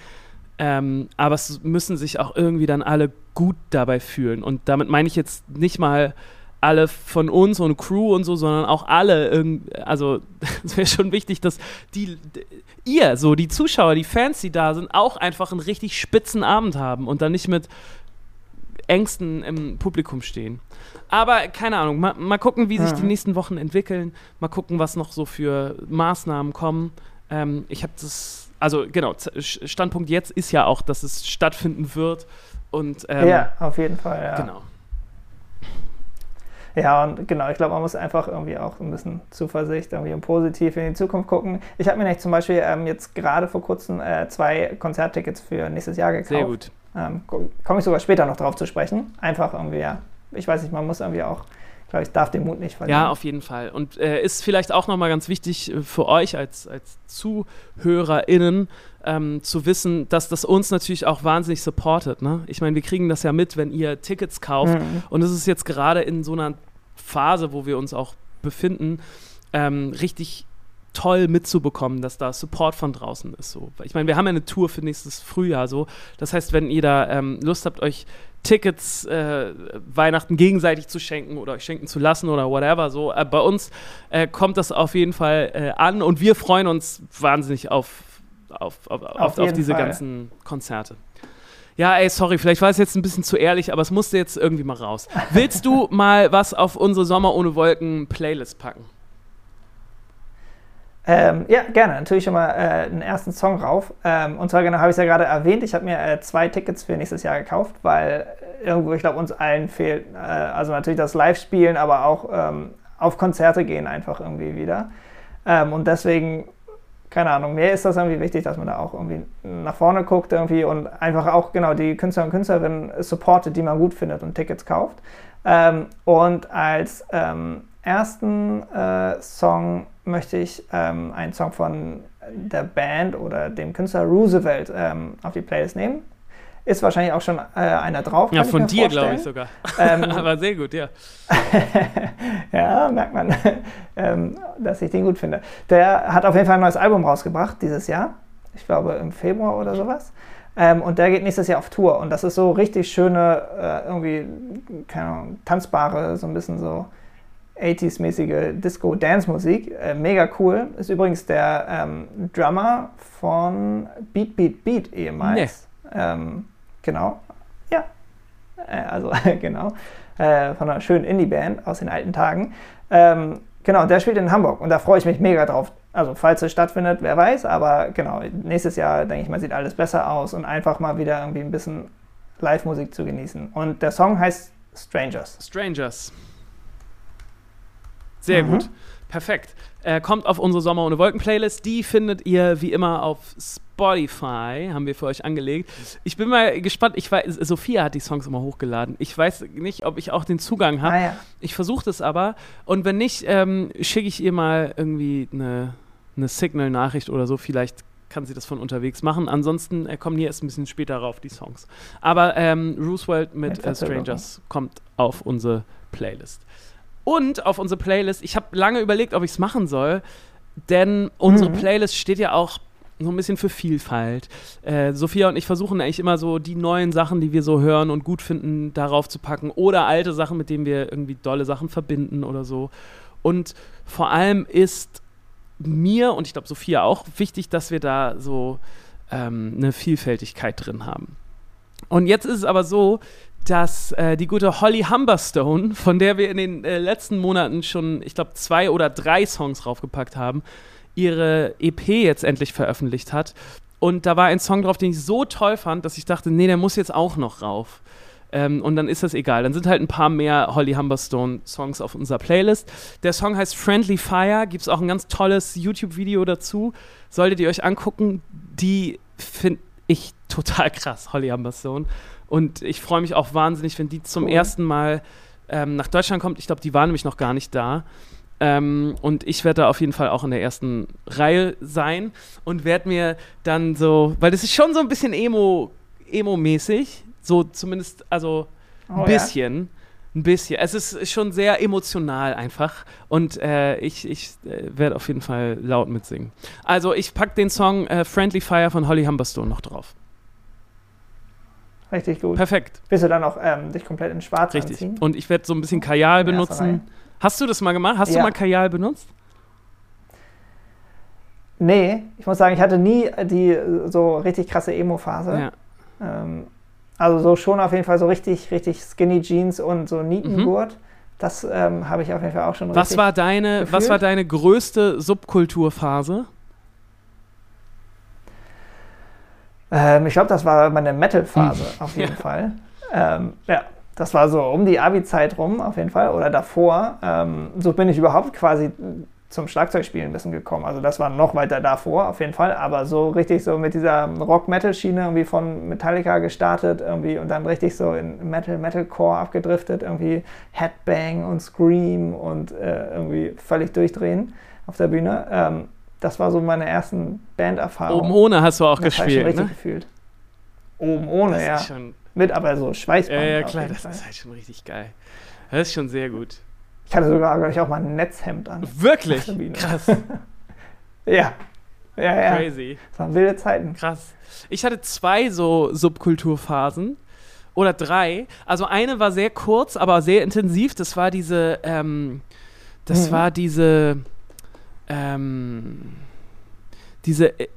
Ähm, aber es müssen sich auch irgendwie dann alle gut dabei fühlen. Und damit meine ich jetzt nicht mal alle von uns und Crew und so, sondern auch alle, also <laughs> es wäre schon wichtig, dass die, ihr, so die Zuschauer, die Fans, die da sind, auch einfach einen richtig spitzen Abend haben und dann nicht mit Ängsten im Publikum stehen. Aber keine Ahnung, mal, mal gucken, wie sich die nächsten Wochen entwickeln, mal gucken, was noch so für Maßnahmen kommen. Ähm, ich habe das, also genau, Standpunkt jetzt ist ja auch, dass es stattfinden wird. Und, ähm, ja, auf jeden Fall, ja. Genau. Ja, und genau, ich glaube, man muss einfach irgendwie auch ein bisschen Zuversicht irgendwie und positiv in die Zukunft gucken. Ich habe mir nämlich zum Beispiel ähm, jetzt gerade vor kurzem äh, zwei Konzerttickets für nächstes Jahr gekauft. Sehr gut. Ähm, Komme ich sogar später noch drauf zu sprechen. Einfach irgendwie, ja. Ich weiß nicht, man muss irgendwie auch ich glaube, ich darf den Mut nicht verlieren. Ja, auf jeden Fall. Und äh, ist vielleicht auch nochmal ganz wichtig äh, für euch als, als ZuhörerInnen ähm, zu wissen, dass das uns natürlich auch wahnsinnig supportet. Ne? Ich meine, wir kriegen das ja mit, wenn ihr Tickets kauft. Mhm. Und es ist jetzt gerade in so einer Phase, wo wir uns auch befinden, ähm, richtig toll mitzubekommen, dass da Support von draußen ist. So. Ich meine, wir haben ja eine Tour für nächstes Frühjahr so. Das heißt, wenn ihr da ähm, Lust habt, euch Tickets äh, Weihnachten gegenseitig zu schenken oder euch schenken zu lassen oder whatever, so äh, bei uns äh, kommt das auf jeden Fall äh, an und wir freuen uns wahnsinnig auf, auf, auf, auf, auf diese Fall. ganzen Konzerte ja, ey, sorry, vielleicht war es jetzt ein bisschen zu ehrlich, aber es musste jetzt irgendwie mal raus. Willst du <laughs> mal was auf unsere Sommer ohne Wolken Playlist packen? Ähm, ja, gerne. Natürlich schon mal äh, einen ersten Song rauf. Ähm, und zwar genau, habe ich es ja gerade erwähnt, ich habe mir äh, zwei Tickets für nächstes Jahr gekauft, weil irgendwo, ich glaube, uns allen fehlt, äh, also natürlich das Live-Spielen, aber auch ähm, auf Konzerte gehen einfach irgendwie wieder. Ähm, und deswegen keine Ahnung, mir ist das irgendwie wichtig, dass man da auch irgendwie nach vorne guckt irgendwie und einfach auch genau die Künstler und Künstlerinnen supportet, die man gut findet und Tickets kauft. Ähm, und als ähm, ersten äh, Song möchte ich ähm, einen Song von der Band oder dem Künstler Roosevelt ähm, auf die Playlist nehmen. Ist wahrscheinlich auch schon äh, einer drauf. Ja, von dir, glaube ich sogar. Ähm, <laughs> Aber sehr gut, ja. <laughs> ja, merkt man, <laughs> ähm, dass ich den gut finde. Der hat auf jeden Fall ein neues Album rausgebracht dieses Jahr. Ich glaube im Februar oder sowas. Ähm, und der geht nächstes Jahr auf Tour. Und das ist so richtig schöne, äh, irgendwie, keine Ahnung, tanzbare, so ein bisschen so 80s-mäßige Disco-Dance-Musik. Äh, mega cool. Ist übrigens der ähm, Drummer von Beat Beat Beat ehemals. Ähm, genau. Ja. Äh, also, <laughs> genau. Äh, von einer schönen Indie-Band aus den alten Tagen. Ähm, genau, der spielt in Hamburg und da freue ich mich mega drauf. Also, falls es stattfindet, wer weiß, aber genau, nächstes Jahr, denke ich mal, sieht alles besser aus und einfach mal wieder irgendwie ein bisschen Live-Musik zu genießen. Und der Song heißt Strangers. Strangers. Sehr Mhm. gut. Perfekt. Äh, kommt auf unsere Sommer ohne Wolken Playlist. Die findet ihr wie immer auf Spotify. Haben wir für euch angelegt. Ich bin mal gespannt. Ich weiß, Sophia hat die Songs immer hochgeladen. Ich weiß nicht, ob ich auch den Zugang habe. Ah ja. Ich versuche das aber. Und wenn nicht, ähm, schicke ich ihr mal irgendwie eine, eine Signal-Nachricht oder so. Vielleicht kann sie das von unterwegs machen. Ansonsten äh, kommen die erst ein bisschen später rauf, die Songs. Aber ähm, Roosevelt mit, äh. Strangers kommt auf unsere Playlist. Und auf unsere Playlist, ich habe lange überlegt, ob ich es machen soll, denn unsere Mhm. Playlist steht ja auch so ein bisschen für Vielfalt. Äh, Sophia und ich versuchen eigentlich immer so die neuen Sachen, die wir so hören und gut finden, darauf zu packen oder alte Sachen, mit denen wir irgendwie dolle Sachen verbinden oder so. Und vor allem ist mir und ich glaube Sophia auch wichtig, dass wir da so ähm, eine Vielfältigkeit drin haben. Und jetzt ist es aber so, dass äh, die gute Holly Humberstone, von der wir in den äh, letzten Monaten schon, ich glaube, zwei oder drei Songs raufgepackt haben, ihre EP jetzt endlich veröffentlicht hat. Und da war ein Song drauf, den ich so toll fand, dass ich dachte, nee, der muss jetzt auch noch rauf. Ähm, und dann ist das egal. Dann sind halt ein paar mehr Holly Humberstone Songs auf unserer Playlist. Der Song heißt Friendly Fire. Gibt es auch ein ganz tolles YouTube-Video dazu. Solltet ihr euch angucken. Die finde ich total krass, Holly Humberstone. Und ich freue mich auch wahnsinnig, wenn die zum Cool. ersten Mal ähm, nach Deutschland kommt. Ich glaube, die waren nämlich noch gar nicht da. Ähm, und ich werde da auf jeden Fall auch in der ersten Reihe sein und werde mir dann so, weil das ist schon so ein bisschen Emo, Emo-mäßig, so zumindest, also ein Oh, bisschen. Ein bisschen. Es ist schon sehr emotional einfach. Und äh, ich, ich äh, werde auf jeden Fall laut mitsingen. Also ich packe den Song äh, Friendly Fire von Holly Humberstone noch drauf. Richtig gut. Perfekt. Willst du dann auch ähm, dich komplett in Schwarz Richtig. anziehen? Und ich werde so ein bisschen Kajal benutzen. Hast du das mal gemacht? Hast du Ja. mal Kajal benutzt? Nee, ich muss sagen, ich hatte nie die äh, so richtig krasse Emo-Phase. Ja. Ähm, also so schon auf jeden Fall so richtig, richtig Skinny Jeans und so Nietengurt. Das ähm, habe ich auf jeden Fall auch schon Mhm. Was richtig. war deine, was gefühlt. war deine größte Subkulturphase? Ähm, ich glaube, das war meine Metal-Phase Hm. auf <laughs> jeden Fall. Ähm, ja, das war so um die Abi-Zeit rum auf jeden Fall oder davor. Ähm, so bin ich überhaupt quasi zum Schlagzeugspielen ein bisschen gekommen. Also das war noch weiter davor auf jeden Fall, aber so richtig so mit dieser Rock-Metal-Schiene irgendwie von Metallica gestartet irgendwie und dann richtig so in Metal, Metalcore abgedriftet, irgendwie Headbang und Scream und äh, irgendwie völlig durchdrehen auf der Bühne. Ähm, das war so meine ersten Banderfahrungen. Oben ohne hast du auch Das habe ich schon gespielt, richtig ne? gefühlt. Oben ohne, Das ja. schon, Mit aber so Schweißband. ja, ja, klar, das Fall. ist halt schon richtig geil. Das ist schon sehr gut. Ich hatte sogar, glaube ich, auch mal ein Netzhemd an. Wirklich? Krass, <laughs> Ja. Ja, ja. crazy. Das waren wilde Zeiten. Krass. Ich hatte zwei so Subkulturphasen. Oder drei. Also eine war sehr kurz, aber sehr intensiv. Das war diese, ähm, das Mhm. war diese, ähm, diese E-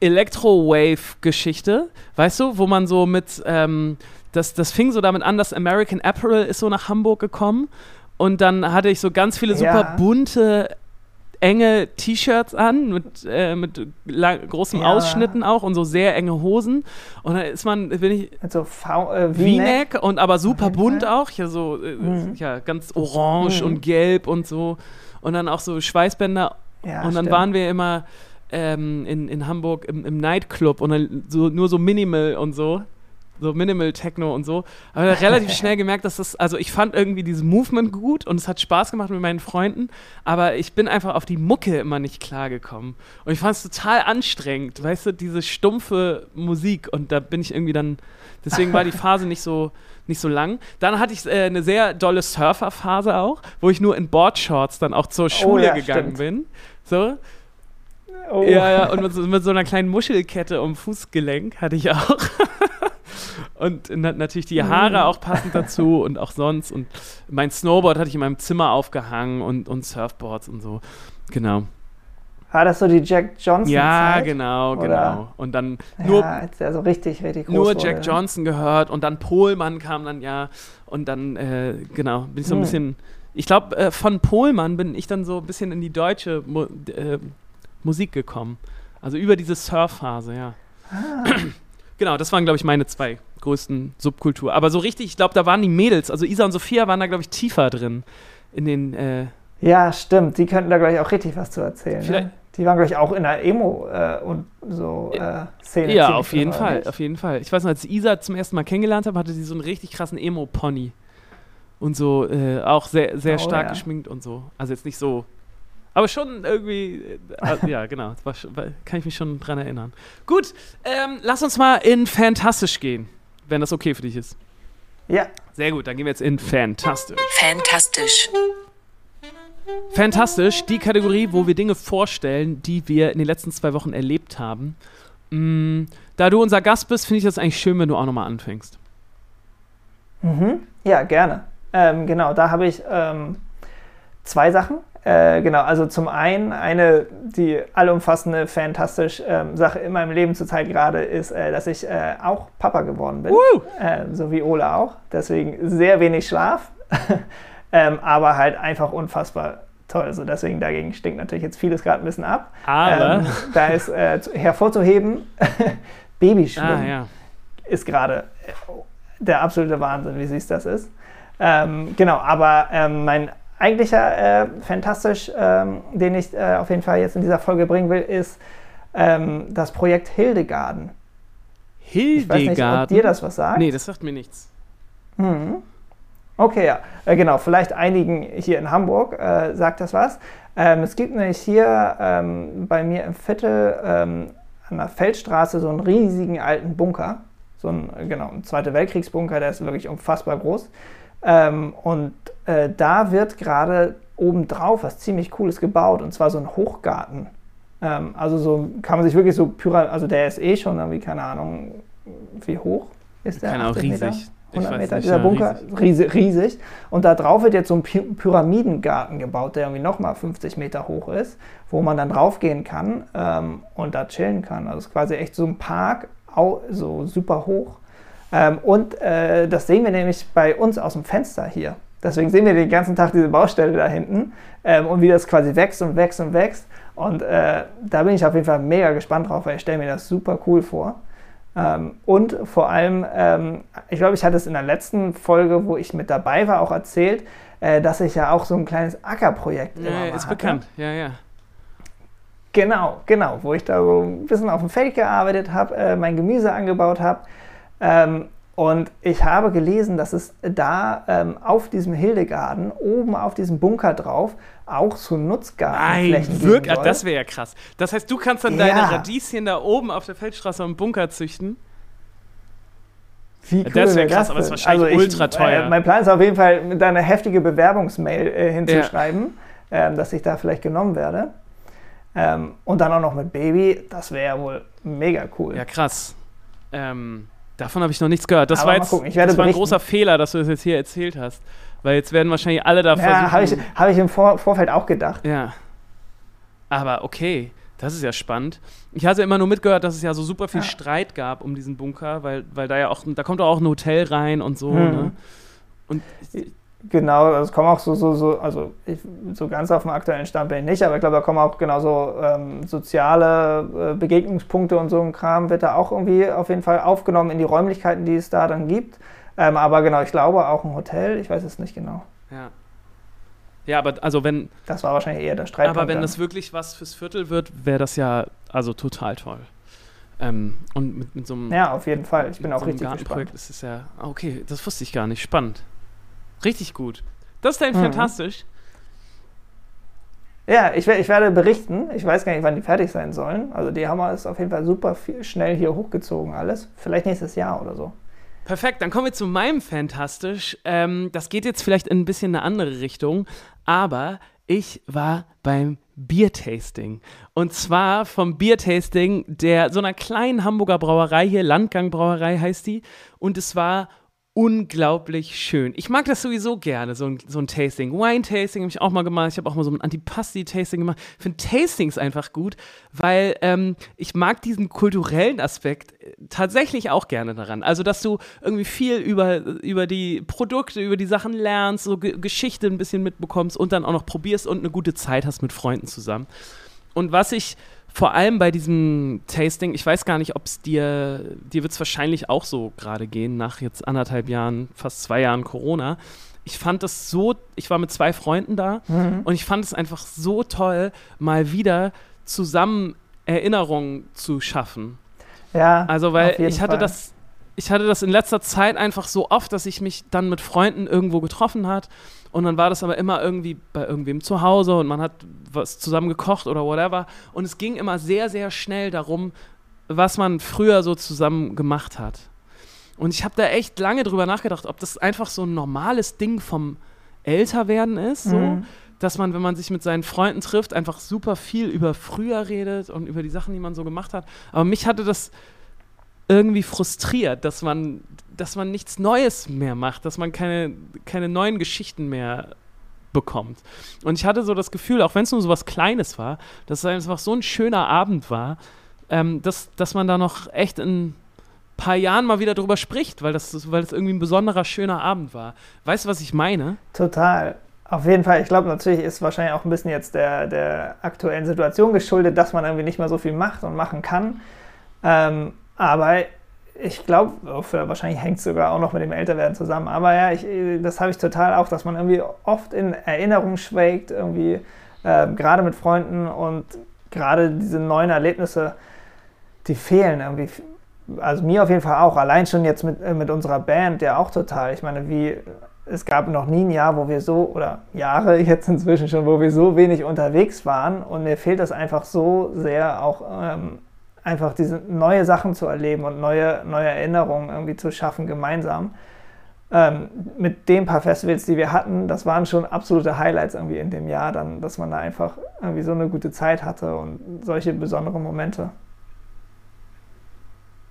Electro-Wave-Geschichte, weißt du, wo man so mit, ähm, das, das fing so damit an, dass American Apparel ist so nach Hamburg gekommen und dann hatte ich so ganz viele super Ja. bunte, enge T-Shirts an mit, äh, mit lang, großen Ja. Ausschnitten auch und so sehr enge Hosen und dann ist man, bin ich Mit so v äh, V-Neck. V-Neck und aber super bunt auch, ja so äh, Mhm. ja ganz orange Mhm. und gelb und so und dann auch so Schweißbänder Ja, und dann stimmt. waren wir immer ähm, in, in Hamburg im, im Nightclub und dann so, nur so Minimal und so. so Minimal Techno und so. Aber relativ <laughs> schnell gemerkt, dass das, also ich fand irgendwie dieses Movement gut und es hat Spaß gemacht mit meinen Freunden, aber ich bin einfach auf die Mucke immer nicht klargekommen. Und ich fand es total anstrengend, weißt du, diese stumpfe Musik und da bin ich irgendwie dann, deswegen war die <laughs> Phase nicht so, nicht so lang. Dann hatte ich äh, eine sehr dolle Surferphase auch, wo ich nur in Boardshorts dann auch zur Schule ja, gegangen stimmt. bin. So, Oh. ja, ja, und mit so, mit so einer kleinen Muschelkette um Fußgelenk hatte ich auch. <laughs> und na, natürlich die Haare auch passend dazu und auch sonst. Und mein Snowboard hatte ich in meinem Zimmer aufgehangen und, und Surfboards und so. Genau. War das so die Jack Johnson? Ja, Zeit? genau, Oder- genau. Und dann nur, ja, als so richtig, richtig groß nur wurde. Jack Johnson gehört und dann Pohlmann kam dann ja. Und dann, äh, genau, bin ich so ein Hm. bisschen. Ich glaube, äh, von Pohlmann bin ich dann so ein bisschen in die deutsche Mu äh, Musik gekommen. Also über diese Surfphase, ja. Ah. <clears throat> Genau, das waren, glaube ich, meine zwei größten Subkultur. Aber so richtig, ich glaube, da waren die Mädels, also Isa und Sophia waren da, glaube ich, tiefer drin. In den, äh, Ja, stimmt. Die könnten da, glaube ich, auch richtig was zu erzählen. Ne? Die waren, glaube ich, auch in der Emo- äh, und so äh, Szene. ja, auf jeden Fall, nicht? auf jeden Fall. Ich weiß noch, als Isa zum ersten Mal kennengelernt habe, hatte sie so einen richtig krassen Emo-Pony. Und so, äh, auch sehr, sehr Oh, stark ja. geschminkt und so. Also jetzt nicht so. Aber schon irgendwie, äh, ja, <laughs> genau, war, schon- war, kann ich mich schon dran erinnern. Gut, ähm, lass uns mal in Fantastisch gehen, wenn das okay für dich ist. Ja, Sehr gut, dann gehen wir jetzt in Fantastisch. Fantastisch. Fantastisch, die Kategorie, wo wir Dinge vorstellen, die wir in den letzten zwei Wochen erlebt haben. Mm, da du unser Gast bist, finde ich das eigentlich schön, wenn du auch nochmal anfängst. Mhm. Ja, gerne. Ähm, genau, da habe ich ähm, zwei Sachen. Äh, genau, also zum einen eine, die allumfassende, fantastisch ähm, Sache in meinem Leben zurzeit gerade ist, äh, dass ich äh, auch Papa geworden bin. Äh, so wie Ola auch. Deswegen sehr wenig Schlaf, <laughs> ähm, aber halt einfach unfassbar toll. Also deswegen dagegen stinkt natürlich jetzt vieles gerade ein bisschen ab. Aber, Ähm, da ist äh, zu- hervorzuheben, <laughs> Babyschwimmen ah ja, ist gerade äh, der absolute Wahnsinn, wie süß das ist. Ähm, genau, aber ähm, mein eigentlicher äh, Fantastisch, ähm, den ich äh, auf jeden Fall jetzt in dieser Folge bringen will, ist ähm, das Projekt Hildegarden. Ich weiß nicht, ob Hildegarden. dir das was sagt. Nee, das sagt mir nichts. Mhm. Okay, ja. Äh, genau, vielleicht einigen hier in Hamburg äh, sagt das was. Ähm, es gibt nämlich hier ähm, bei mir im Viertel an der Feldstraße so einen riesigen alten Bunker. So ein, genau, ein Zweiter Weltkriegsbunker, der ist wirklich unfassbar groß. Ähm, und äh, da wird gerade obendrauf was ziemlich Cooles gebaut, und zwar so ein Hochgarten. Ähm, also so kann man sich wirklich so Pyramid, also der ist eh schon irgendwie, keine Ahnung, wie hoch ist der? 80 Meter? riesig. Ich 100 weiß Meter, nicht, dieser ja, Bunker, riesig. riesig. Und da drauf wird jetzt so ein Py Pyramidengarten gebaut, der irgendwie nochmal 50 Meter hoch ist, wo man dann draufgehen kann ähm, und da chillen kann. Also es ist quasi echt so ein Park, so super hoch. Ähm, und äh, das sehen wir nämlich bei uns aus dem Fenster hier. Deswegen sehen wir den ganzen Tag diese Baustelle da hinten ähm, und wie das quasi wächst und wächst und wächst. Und äh, da bin ich auf jeden Fall mega gespannt drauf, weil ich stelle mir das super cool vor. Ähm, und vor allem, ähm, ich glaube, ich hatte es in der letzten Folge, wo ich mit dabei war, auch erzählt, äh, dass ich ja auch so ein kleines Ackerprojekt immer Ja, ist hatte. bekannt. Ja, ja. Genau, genau, wo ich da so ein bisschen auf dem Feld gearbeitet habe, äh, mein Gemüse angebaut habe. Ähm, und ich habe gelesen, dass es da ähm, auf diesem Hildegarden, oben auf diesem Bunker drauf, auch so Nutzgartenflächen Nein, wirklich, soll. das wäre ja krass. Das heißt, du kannst dann Ja. deine Radieschen da oben auf der Feldstraße im Bunker züchten. Wie Ja, das wär wär krass, aber ist denn? wahrscheinlich ich, ultra teuer. Äh, mein Plan ist auf jeden Fall, mit einer heftige Bewerbungsmail äh, hinzuschreiben, ähm, dass ich da vielleicht genommen werde. Ähm, und dann auch noch mit Baby, das wäre ja wohl mega cool. Ja, krass. Ähm, davon habe ich noch nichts gehört. Das Aber war jetzt ich das war ein berichten. großer Fehler, dass du das jetzt hier erzählt hast. Weil jetzt werden wahrscheinlich alle da Ja, habe ich, hab ich im Vor Vorfeld auch gedacht. Ja. Aber okay, das ist ja spannend. Ich hatte immer nur mitgehört, dass es ja so super viel Ja. Streit gab um diesen Bunker, weil, weil da ja auch, da kommt auch ein Hotel rein und so, Mhm. ne? Und Genau, also es kommen auch so, so, so also ich, so ganz auf dem aktuellen Stand bin ich nicht, aber ich glaube, da kommen auch genauso ähm, soziale äh, Begegnungspunkte und so ein Kram wird da auch irgendwie auf jeden Fall aufgenommen in die Räumlichkeiten, die es da dann gibt. Ähm, aber genau, ich glaube auch ein Hotel, ich weiß es nicht genau. ja. Ja, aber also wenn, Das war wahrscheinlich eher der Streitpunkt. aber wenn dann. das wirklich was fürs Viertel wird, wäre das ja also total toll. Ähm, und mit, mit so einem. Ja, auf jeden Fall. Ich bin auch so richtig gespannt. ist es ja. Okay, das wusste ich gar nicht. Spannend. Richtig gut. Das ist dann Mhm. fantastisch. Ja, ich, ich werde berichten. Ich weiß gar nicht, wann die fertig sein sollen. Also die Hammer ist auf jeden Fall super viel, schnell hier hochgezogen alles. Vielleicht nächstes Jahr oder so. Perfekt, dann kommen wir zu meinem Fantastisch. Ähm, das geht jetzt vielleicht in ein bisschen eine andere Richtung, aber ich war beim Biertasting. Und zwar vom Biertasting der so einer kleinen Hamburger Brauerei hier, Landgang Brauerei heißt die. Und es war unglaublich schön. Ich mag das sowieso gerne, so ein, so ein Tasting. Wine-Tasting habe ich auch mal gemacht. Ich habe auch mal so ein Antipasti-Tasting gemacht. Ich finde Tastings einfach gut, weil ähm, ich mag diesen kulturellen Aspekt äh, tatsächlich auch gerne daran. Also, dass du irgendwie viel über, über die Produkte, über die Sachen lernst, so Ge Geschichte ein bisschen mitbekommst und dann auch noch probierst und eine gute Zeit hast mit Freunden zusammen. Und was ich vor allem bei diesem Tasting, ich weiß gar nicht, ob es dir, dir wird es wahrscheinlich auch so gerade gehen, nach jetzt anderthalb Jahren, fast zwei Jahren Corona. Ich fand das so, ich war mit zwei Freunden da und ich fand es einfach so toll, mal wieder zusammen Erinnerungen zu schaffen. Ja, Also, weil ich hatte Fall. das, ich hatte das in letzter Zeit einfach so oft, dass ich mich dann mit Freunden irgendwo getroffen hat und dann war das aber immer irgendwie bei irgendwem zu Hause und man hat was zusammen gekocht oder whatever und es ging immer sehr, sehr schnell darum, was man früher so zusammen gemacht hat. Und ich habe da echt lange drüber nachgedacht, ob das einfach so ein normales Ding vom Älterwerden ist, so, Mhm. dass man, wenn man sich mit seinen Freunden trifft, einfach super viel über früher redet und über die Sachen, die man so gemacht hat. Aber mich hatte das irgendwie frustriert, dass man, dass man nichts Neues mehr macht, dass man keine, keine neuen Geschichten mehr bekommt. Und ich hatte so das Gefühl, auch wenn es nur so was Kleines war, dass es einfach so ein schöner Abend war, ähm, dass, dass man da noch echt in ein paar Jahren mal wieder drüber spricht, weil das, weil das irgendwie ein besonderer, schöner Abend war. Weißt du, was ich meine? Total. Auf jeden Fall. Ich glaube, natürlich ist wahrscheinlich auch ein bisschen jetzt der, der aktuellen Situation geschuldet, dass man irgendwie nicht mehr so viel macht und machen kann. Ähm, aber ich glaube, wahrscheinlich hängt es sogar auch noch mit dem Älterwerden zusammen. Aber ja, ich, das habe ich total auch, dass man irgendwie oft in Erinnerung schwelgt, irgendwie ähm, gerade mit Freunden und gerade diese neuen Erlebnisse, die fehlen irgendwie. Also mir auf jeden Fall auch. Allein schon jetzt mit, äh, mit unserer Band ja auch total. Ich meine, wie es gab noch nie ein Jahr, wo wir so, oder Jahre <laughs> jetzt inzwischen schon, wo wir so wenig unterwegs waren. Und mir fehlt das einfach so sehr, auch ähm, einfach diese neue Sachen zu erleben und neue, neue Erinnerungen irgendwie zu schaffen gemeinsam. Ähm, mit den paar Festivals, die wir hatten, das waren schon absolute Highlights irgendwie in dem Jahr, dann, dass man da einfach irgendwie so eine gute Zeit hatte und solche besonderen Momente.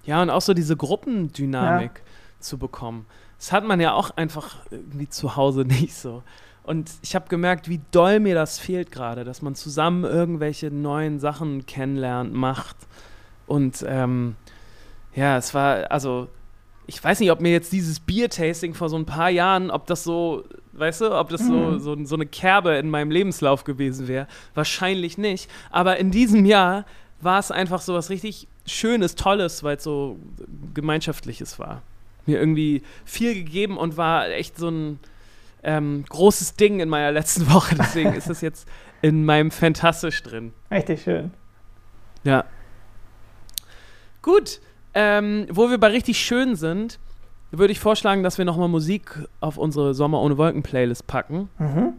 Ja, und auch so diese Gruppendynamik zu bekommen. Das hat man ja auch einfach irgendwie zu Hause <laughs> nicht so. Und ich habe gemerkt, wie doll mir das fehlt gerade, dass man zusammen irgendwelche neuen Sachen kennenlernt, macht. Und ähm, ja, es war, also, ich weiß nicht, ob mir jetzt dieses Biertasting vor so ein paar Jahren, ob das so, weißt du, ob das so, so, so eine Kerbe in meinem Lebenslauf gewesen wäre. Wahrscheinlich nicht. Aber in diesem Jahr war es einfach so was richtig Schönes, Tolles, weil es so Gemeinschaftliches war. Mir irgendwie viel gegeben und war echt so ein ähm, großes Ding in meiner letzten <laughs> Woche. Deswegen ist es jetzt in meinem Fantastisch drin. Richtig schön. Ja. Gut, ähm, wo wir bei richtig schön sind, würde ich vorschlagen, dass wir nochmal Musik auf unsere Sommer ohne Wolken Playlist packen. Mhm.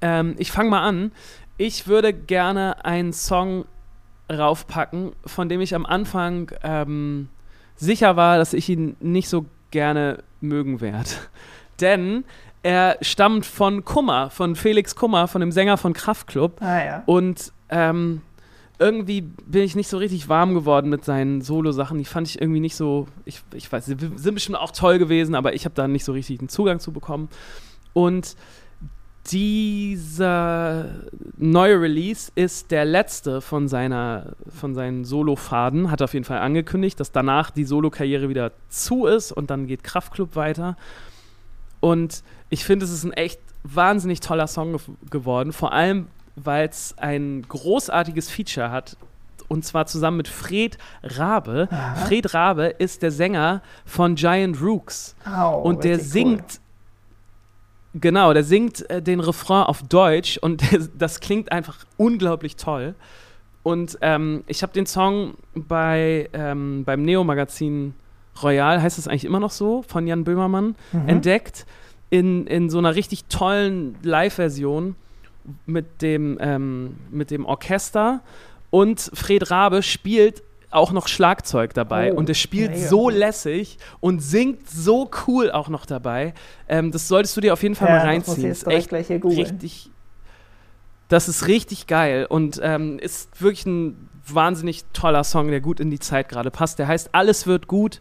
Ähm, ich fange mal an. Ich würde gerne einen Song raufpacken, von dem ich am Anfang ähm, sicher war, dass ich ihn nicht so gerne mögen werde. <laughs> Denn er stammt von Kummer, von Felix Kummer, von dem Sänger von Kraftklub. Ah ja. Und ähm, irgendwie bin ich nicht so richtig warm geworden mit seinen Solo-Sachen. Die fand ich irgendwie nicht so, ich, ich weiß, sie sind bestimmt auch toll gewesen, aber ich habe da nicht so richtig einen Zugang zu bekommen. Und dieser neue Release ist der letzte von, seiner, von seinen Solo-Faden. Hat auf jeden Fall angekündigt, dass danach die Solo-Karriere wieder zu ist und dann geht Kraftklub weiter. Und ich finde, es ist ein echt wahnsinnig toller Song ge geworden. Vor allem, weil es ein großartiges Feature hat. Und zwar zusammen mit Fred Rabe. Aha. Fred Rabe ist der Sänger von Giant Rooks. Au, und der singt. Genau, der singt äh, den Refrain auf Deutsch und <laughs> der, das klingt einfach unglaublich toll. Und ähm, ich habe den Song bei, ähm, beim Neo-Magazin Royal, heißt es eigentlich immer noch so, von Jan Böhmermann, Mhm. entdeckt in, in so einer richtig tollen Live-Version mit dem, ähm, mit dem Orchester. Und Fred Rabe spielt auch noch Schlagzeug dabei Oh, und er spielt mega so lässig und singt so cool auch noch dabei. Ähm, das solltest du dir auf jeden Fall mal das muss ich reinziehen. jetzt Ist echt gleich hier googeln. richtig. Das ist richtig geil und ähm, ist wirklich ein wahnsinnig toller Song, der gut in die Zeit gerade passt. Der heißt Alles wird gut.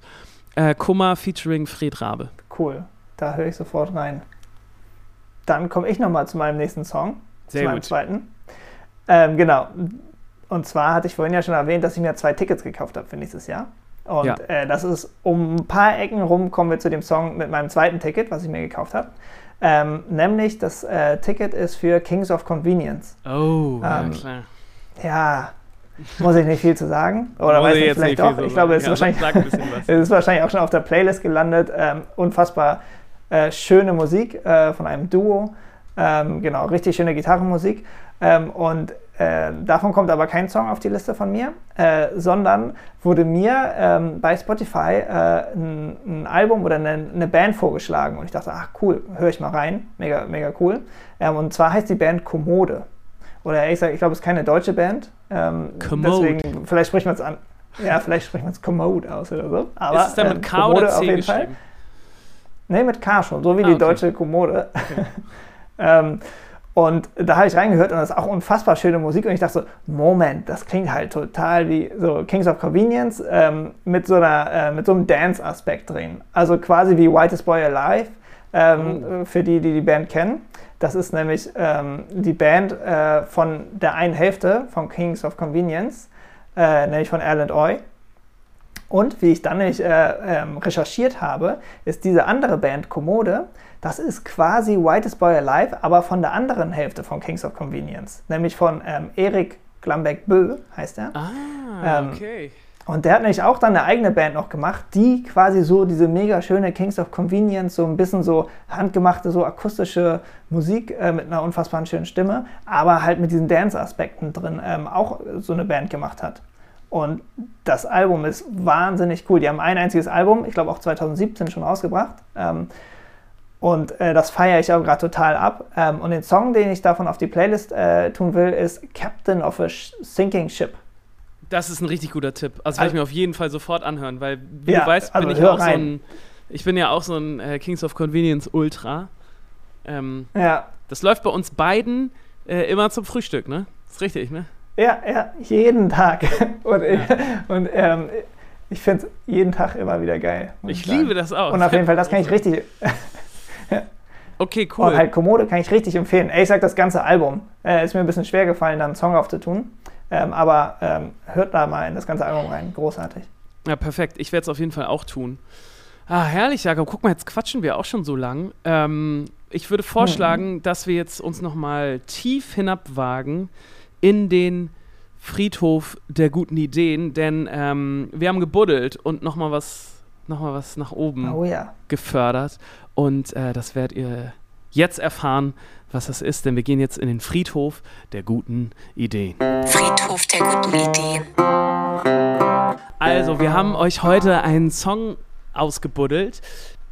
Äh, Kummer featuring Fred Rabe. Cool, da höre ich sofort rein. Dann komme ich nochmal zu meinem nächsten Song, Sehr zu meinem gut. zweiten. Ähm, genau. Und zwar hatte ich vorhin ja schon erwähnt, dass ich mir zwei Tickets gekauft habe für nächstes Jahr. Und Ja. äh, das ist um ein paar Ecken rum, kommen wir zu dem Song mit meinem zweiten Ticket, was ich mir gekauft habe. Ähm, nämlich das äh, Ticket ist für Kings of Convenience. Oh, ja Ähm, klar. Ja, muss ich nicht viel zu sagen. Oder Muss weiß ich nicht, jetzt vielleicht nicht doch. so ich glaube, es sagen. ist Ja, wahrscheinlich sag ein bisschen was. <laughs> es ist wahrscheinlich auch schon auf der Playlist gelandet. Ähm, unfassbar äh, schöne Musik äh, von einem Duo. Ähm, genau, richtig schöne Gitarrenmusik. Ähm, und äh, davon kommt aber kein Song auf die Liste von mir, äh, sondern wurde mir ähm, bei Spotify äh, ein, ein Album oder eine, eine Band vorgeschlagen. Und ich dachte, ach cool, höre ich mal rein. Mega, mega cool. Ähm, und zwar heißt die Band Kommode. Oder ehrlich gesagt, ich glaube, es ist keine deutsche Band. Ähm, Kommode. Deswegen, vielleicht spricht man es an. Ja, vielleicht spricht man es Kommode aus oder so. Aber, ist es dann mit ähm, K Kommode oder auf C jeden Fall. Nee, mit K schon, so wie Ah, die okay. deutsche Kommode. <laughs> ähm, und da habe ich reingehört und das ist auch unfassbar schöne Musik und ich dachte so, Moment, das klingt halt total wie so Kings of Convenience ähm, mit, so einer, äh, mit so einem Dance-Aspekt drin. Also quasi wie Whitest Boy Alive, ähm, Oh. für die, die die Band kennen. Das ist nämlich ähm, die Band äh, von der einen Hälfte von Kings of Convenience, äh, nämlich von Erland Oy. Und wie ich dann nämlich äh, ähm, recherchiert habe, ist diese andere Band Kommode, das ist quasi Whitest Boy Alive, aber von der anderen Hälfte von Kings of Convenience, nämlich von ähm, Erik Glambeck-Bö, heißt er. Ah, Ähm, okay. Und der hat nämlich auch dann eine eigene Band noch gemacht, die quasi so diese mega schöne Kings of Convenience, so ein bisschen so handgemachte, so akustische Musik äh, mit einer unfassbaren schönen Stimme, aber halt mit diesen Dance-Aspekten drin ähm, auch so eine Band gemacht hat. Und das Album ist wahnsinnig cool. Die haben ein einziges Album, ich glaube auch 2017 schon rausgebracht. Ähm, und äh, das feiere ich auch gerade total ab. Ähm, und den Song, den ich davon auf die Playlist äh, tun will, ist Captain of a Sinking Ship. Das ist ein richtig guter Tipp. Also werde ich Also- mir auf jeden Fall sofort anhören, weil wie Ja, du weißt, bin also ich hör auch so rein. ein, ich bin ja auch so ein äh, Kings of Convenience Ultra. Ähm, Ja, das läuft bei uns beiden äh, immer zum Frühstück, ne? Ist richtig, ne? Ja, ja, jeden Tag. <laughs> Und, ich- und ähm, ich finde es jeden Tag immer wieder geil. Ich sagen. liebe das auch. Und auf jeden Fall, das kann ich <laughs> richtig. <laughs> Okay, cool. Und halt Kommode kann ich richtig empfehlen. Ey, ich sag das ganze Album. Äh, ist mir ein bisschen schwer gefallen, da einen Song aufzutun. Ähm, aber ähm, hört da mal in das ganze Album rein. Großartig. Ja, perfekt. Ich werde es auf jeden Fall auch tun. Ah, herrlich, Jakob. Guck mal, jetzt quatschen wir auch schon so lang. Ähm, ich würde vorschlagen, Mhm. dass wir jetzt uns noch mal tief hinabwagen in den Friedhof der guten Ideen, denn ähm, wir haben gebuddelt und noch mal was, noch mal was nach oben Oh ja. gefördert. Und äh, das werdet ihr jetzt erfahren, was das ist, denn wir gehen jetzt in den Friedhof der guten Ideen. Friedhof der guten Ideen. Also, wir haben euch heute einen Song ausgebuddelt,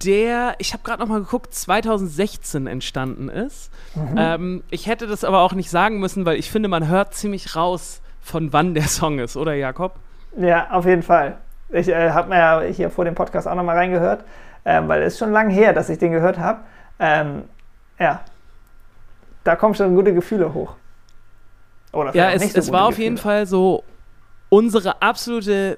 der, ich habe gerade noch mal geguckt, 2016 entstanden ist. Ähm, ich hätte das aber auch nicht sagen müssen, weil ich finde, man hört ziemlich raus, von wann der Song ist, oder Jakob? Ja, auf jeden Fall. Ich äh, habe mir ja hier vor dem Podcast auch nochmal reingehört, ähm, weil es ist schon lange her, dass ich den gehört habe. Ähm, ja, da kommen schon gute Gefühle hoch. Oder Ja, es, so es war auf jeden Gefühle. Fall so unsere absolute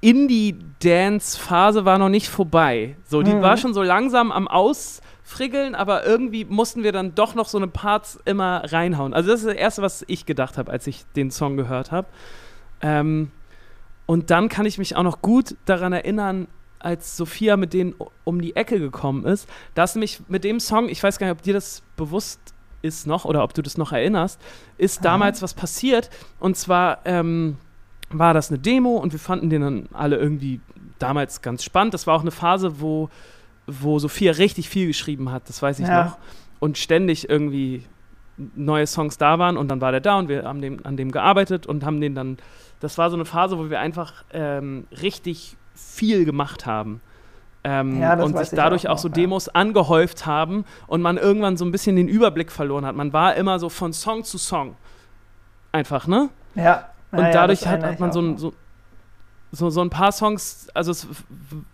Indie-Dance-Phase war noch nicht vorbei. So, die Mhm. war schon so langsam am Ausfriggeln, aber irgendwie mussten wir dann doch noch so eine Parts immer reinhauen. Also das ist das Erste, was ich gedacht habe, als ich den Song gehört habe. Ähm, und dann kann ich mich auch noch gut daran erinnern, als Sophia mit denen um die Ecke gekommen ist, dass nämlich mit dem Song, ich weiß gar nicht, ob dir das bewusst ist noch oder ob du das noch erinnerst, ist damals was passiert. Und zwar ähm, war das eine Demo und wir fanden den dann alle irgendwie damals ganz spannend. Das war auch eine Phase, wo, wo Sophia richtig viel geschrieben hat, das weiß ich Ja. noch. Und ständig irgendwie neue Songs da waren und dann war der da und wir haben dem, an dem gearbeitet und haben den dann, das war so eine Phase, wo wir einfach ähm, richtig viel gemacht haben. Ähm, Ja, und sich ich dadurch auch auch so noch, ja. Demos angehäuft haben und man irgendwann so ein bisschen den Überblick verloren hat. Man war immer so von Song zu Song. Einfach, ne? Ja. Und ja, ja, dadurch hat, hat man so, ein- so, so, so ein paar Songs, also es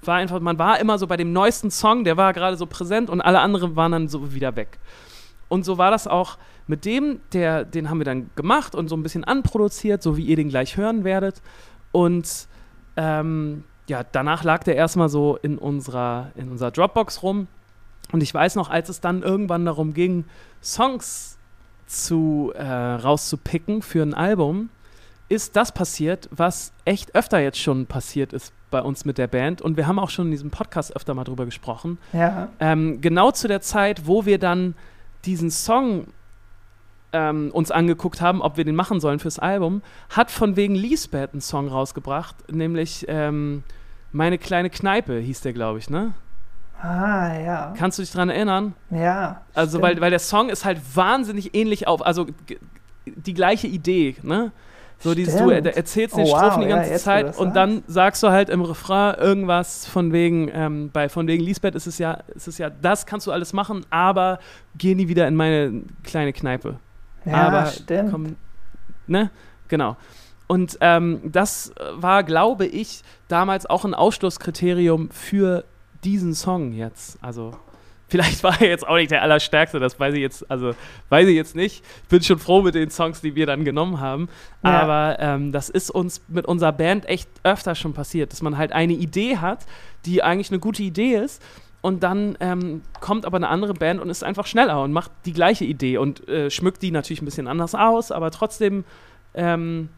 war einfach, man war immer so bei dem neuesten Song, der war gerade so präsent und alle anderen waren dann so wieder weg. Und so war das auch mit dem, der, den haben wir dann gemacht und so ein bisschen anproduziert, so wie ihr den gleich hören werdet. Und ähm, ja, danach lag der erstmal so in unserer, in unserer Dropbox rum. Und ich weiß noch, als es dann irgendwann darum ging, Songs zu äh, rauszupicken für ein Album, ist das passiert, was echt öfter jetzt schon passiert ist bei uns mit der Band. Und wir haben auch schon in diesem Podcast öfter mal drüber gesprochen. Ja. Ähm, genau zu der Zeit, wo wir dann diesen Song ähm, uns angeguckt haben, ob wir den machen sollen fürs Album, hat von wegen Lisbeth einen Song rausgebracht, nämlich ähm, Meine kleine Kneipe hieß der, glaube ich, ne? Ah, ja. Kannst du dich dran erinnern? Ja. Also, stimmt. weil, weil der Song ist halt wahnsinnig ähnlich auf, also die gleiche Idee, ne? So dieses, du Stimmt. er, erzählst den Oh, wow, Strophen die ja, ganze wo Zeit du und sagst. dann sagst du halt im Refrain irgendwas von wegen, ähm, bei von wegen Lisbeth ist es ja, ist es ja, das kannst du alles machen, aber geh nie wieder in meine kleine Kneipe. Ja, aber stimmt. komm, ne? Genau. Und ähm, das war, glaube ich, damals auch ein Ausschlusskriterium für diesen Song jetzt. Also vielleicht war er jetzt auch nicht der allerstärkste, das weiß ich jetzt, also weiß ich jetzt nicht. Ich bin schon froh mit den Songs, die wir dann genommen haben. Ja. Aber ähm, das ist uns mit unserer Band echt öfter schon passiert, dass man halt eine Idee hat, die eigentlich eine gute Idee ist. Und dann ähm, kommt aber eine andere Band und ist einfach schneller und macht die gleiche Idee und äh, schmückt die natürlich ein bisschen anders aus, aber trotzdem ähm,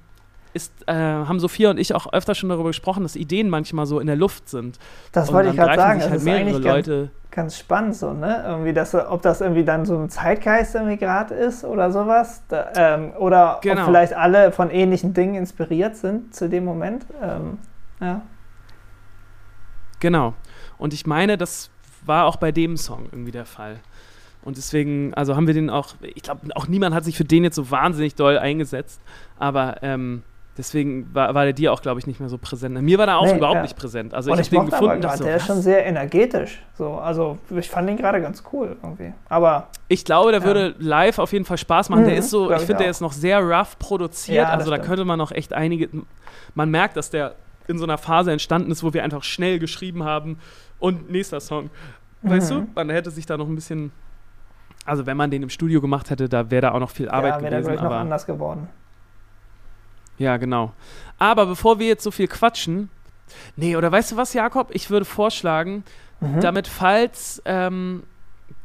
ist, äh, haben Sophia und ich auch öfter schon darüber gesprochen, dass Ideen manchmal so in der Luft sind. Das und wollte ich gerade sagen. sich halt ist mehrere eigentlich ganz, Leute. ganz spannend so, ne? Irgendwie, dass, ob das irgendwie dann so ein Zeitgeist irgendwie gerade ist oder sowas. Da, ähm, oder Genau. ob vielleicht alle von ähnlichen Dingen inspiriert sind zu dem Moment. Ähm, ja. Genau. Und ich meine, das war auch bei dem Song irgendwie der Fall. Und deswegen, also haben wir den auch, ich glaube, auch niemand hat sich für den jetzt so wahnsinnig doll eingesetzt. Aber ähm, deswegen war, war der dir auch, glaube ich, nicht mehr so präsent. Mir war der auch Nee, überhaupt ja. nicht präsent. Also Und ich ich, habe den gefunden. gerade, dachte der ist so, schon sehr energetisch. So, also ich fand den gerade ganz cool irgendwie. Aber Ich glaube, der Ja. würde live auf jeden Fall Spaß machen. der Mhm, ist so, ich finde, der ist noch sehr rough produziert. Ja, also da stimmt. könnte man noch echt einige. Man merkt, dass der in so einer Phase entstanden ist, wo wir einfach schnell geschrieben haben und nächster Song. Weißt Mhm. du? Man hätte sich da noch ein bisschen. Also wenn man den im Studio gemacht hätte, da wäre da auch noch viel Arbeit ja, wäre der gewesen. gleich noch anders geworden. ja, genau. Aber bevor wir jetzt so viel quatschen, nee, oder weißt du was, Jakob? Ich würde vorschlagen, Mhm. damit falls ähm,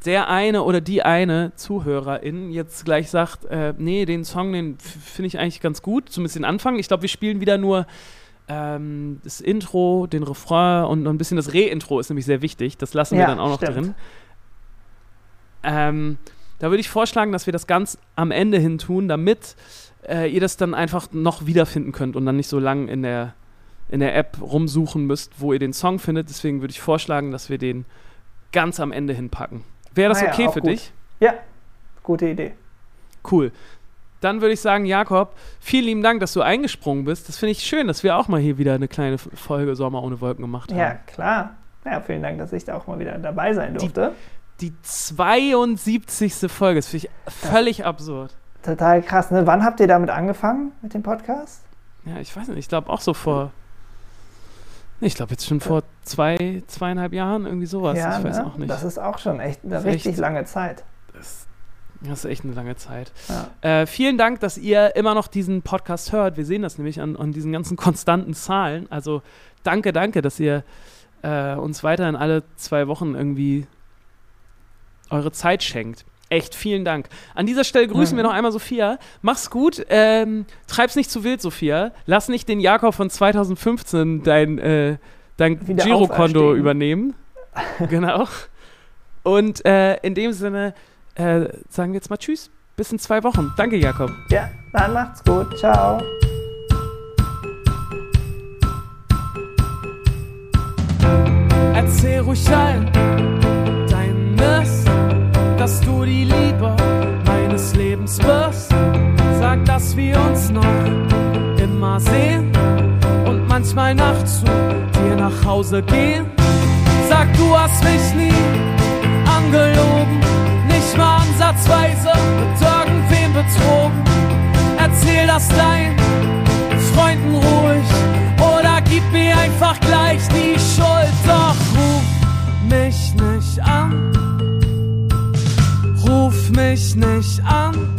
der eine oder die eine Zuhörerin jetzt gleich sagt, äh, nee, den Song, den finde ich eigentlich ganz gut, zumindest den Anfang. Ich glaube, wir spielen wieder nur ähm, das Intro, den Refrain und noch ein bisschen das Re-Intro ist nämlich sehr wichtig. Das lassen wir Ja, dann auch noch stimmt. drin. Ähm, da würde ich vorschlagen, dass wir das ganz am Ende hin tun, damit äh, ihr das dann einfach noch wiederfinden könnt und dann nicht so lang in der, in der App rumsuchen müsst, wo ihr den Song findet. Deswegen würde ich vorschlagen, dass wir den ganz am Ende hinpacken. Wäre das Ah ja, okay für gut. dich? Ja, gute Idee. Cool. Dann würde ich sagen, Jakob, vielen lieben Dank, dass du eingesprungen bist. Das finde ich schön, dass wir auch mal hier wieder eine kleine Folge Sommer ohne Wolken gemacht haben. Ja, klar. Ja, vielen Dank, dass ich da auch mal wieder dabei sein durfte. Die 72. Folge, das finde ich völlig absurd. Total krass. Ne? Wann habt ihr damit angefangen mit dem Podcast? Ja, ich weiß nicht, ich glaube auch so vor. Ich glaube jetzt schon vor zwei, zweieinhalb Jahren, irgendwie sowas. ja, ich weiß ne? auch nicht. Das ist auch schon echt eine Das richtig echt- lange Zeit. Das, das ist echt eine lange Zeit. Ja. Äh, vielen Dank, dass ihr immer noch diesen Podcast hört. Wir sehen das nämlich an, an diesen ganzen konstanten Zahlen. Also danke, danke, dass ihr äh, uns weiterhin alle zwei Wochen irgendwie eure Zeit schenkt. Echt, vielen Dank. An dieser Stelle grüßen Mhm. wir noch einmal Sophia. Mach's gut. Ähm, treib's nicht zu wild, Sophia. Lass nicht den Jakob von 2015 dein, äh, dein Girokonto übernehmen. <laughs> genau. Und äh, in dem Sinne äh, sagen wir jetzt mal Tschüss. Bis in zwei Wochen. Danke, Jakob. Ja, dann macht's gut. Ciao. Erzähl ruhig allen dein Mist, dass du die Liebe meines Lebens wirst. Sag, dass wir uns noch immer sehen und manchmal nachts zu dir nach Hause gehen. Sag, du hast mich nie angelogen ansatzweise mit irgendwem betrogen. Erzähl das deinen Freunden ruhig oder gib mir einfach gleich die Schuld. Doch ruf mich nicht an, ruf mich nicht an,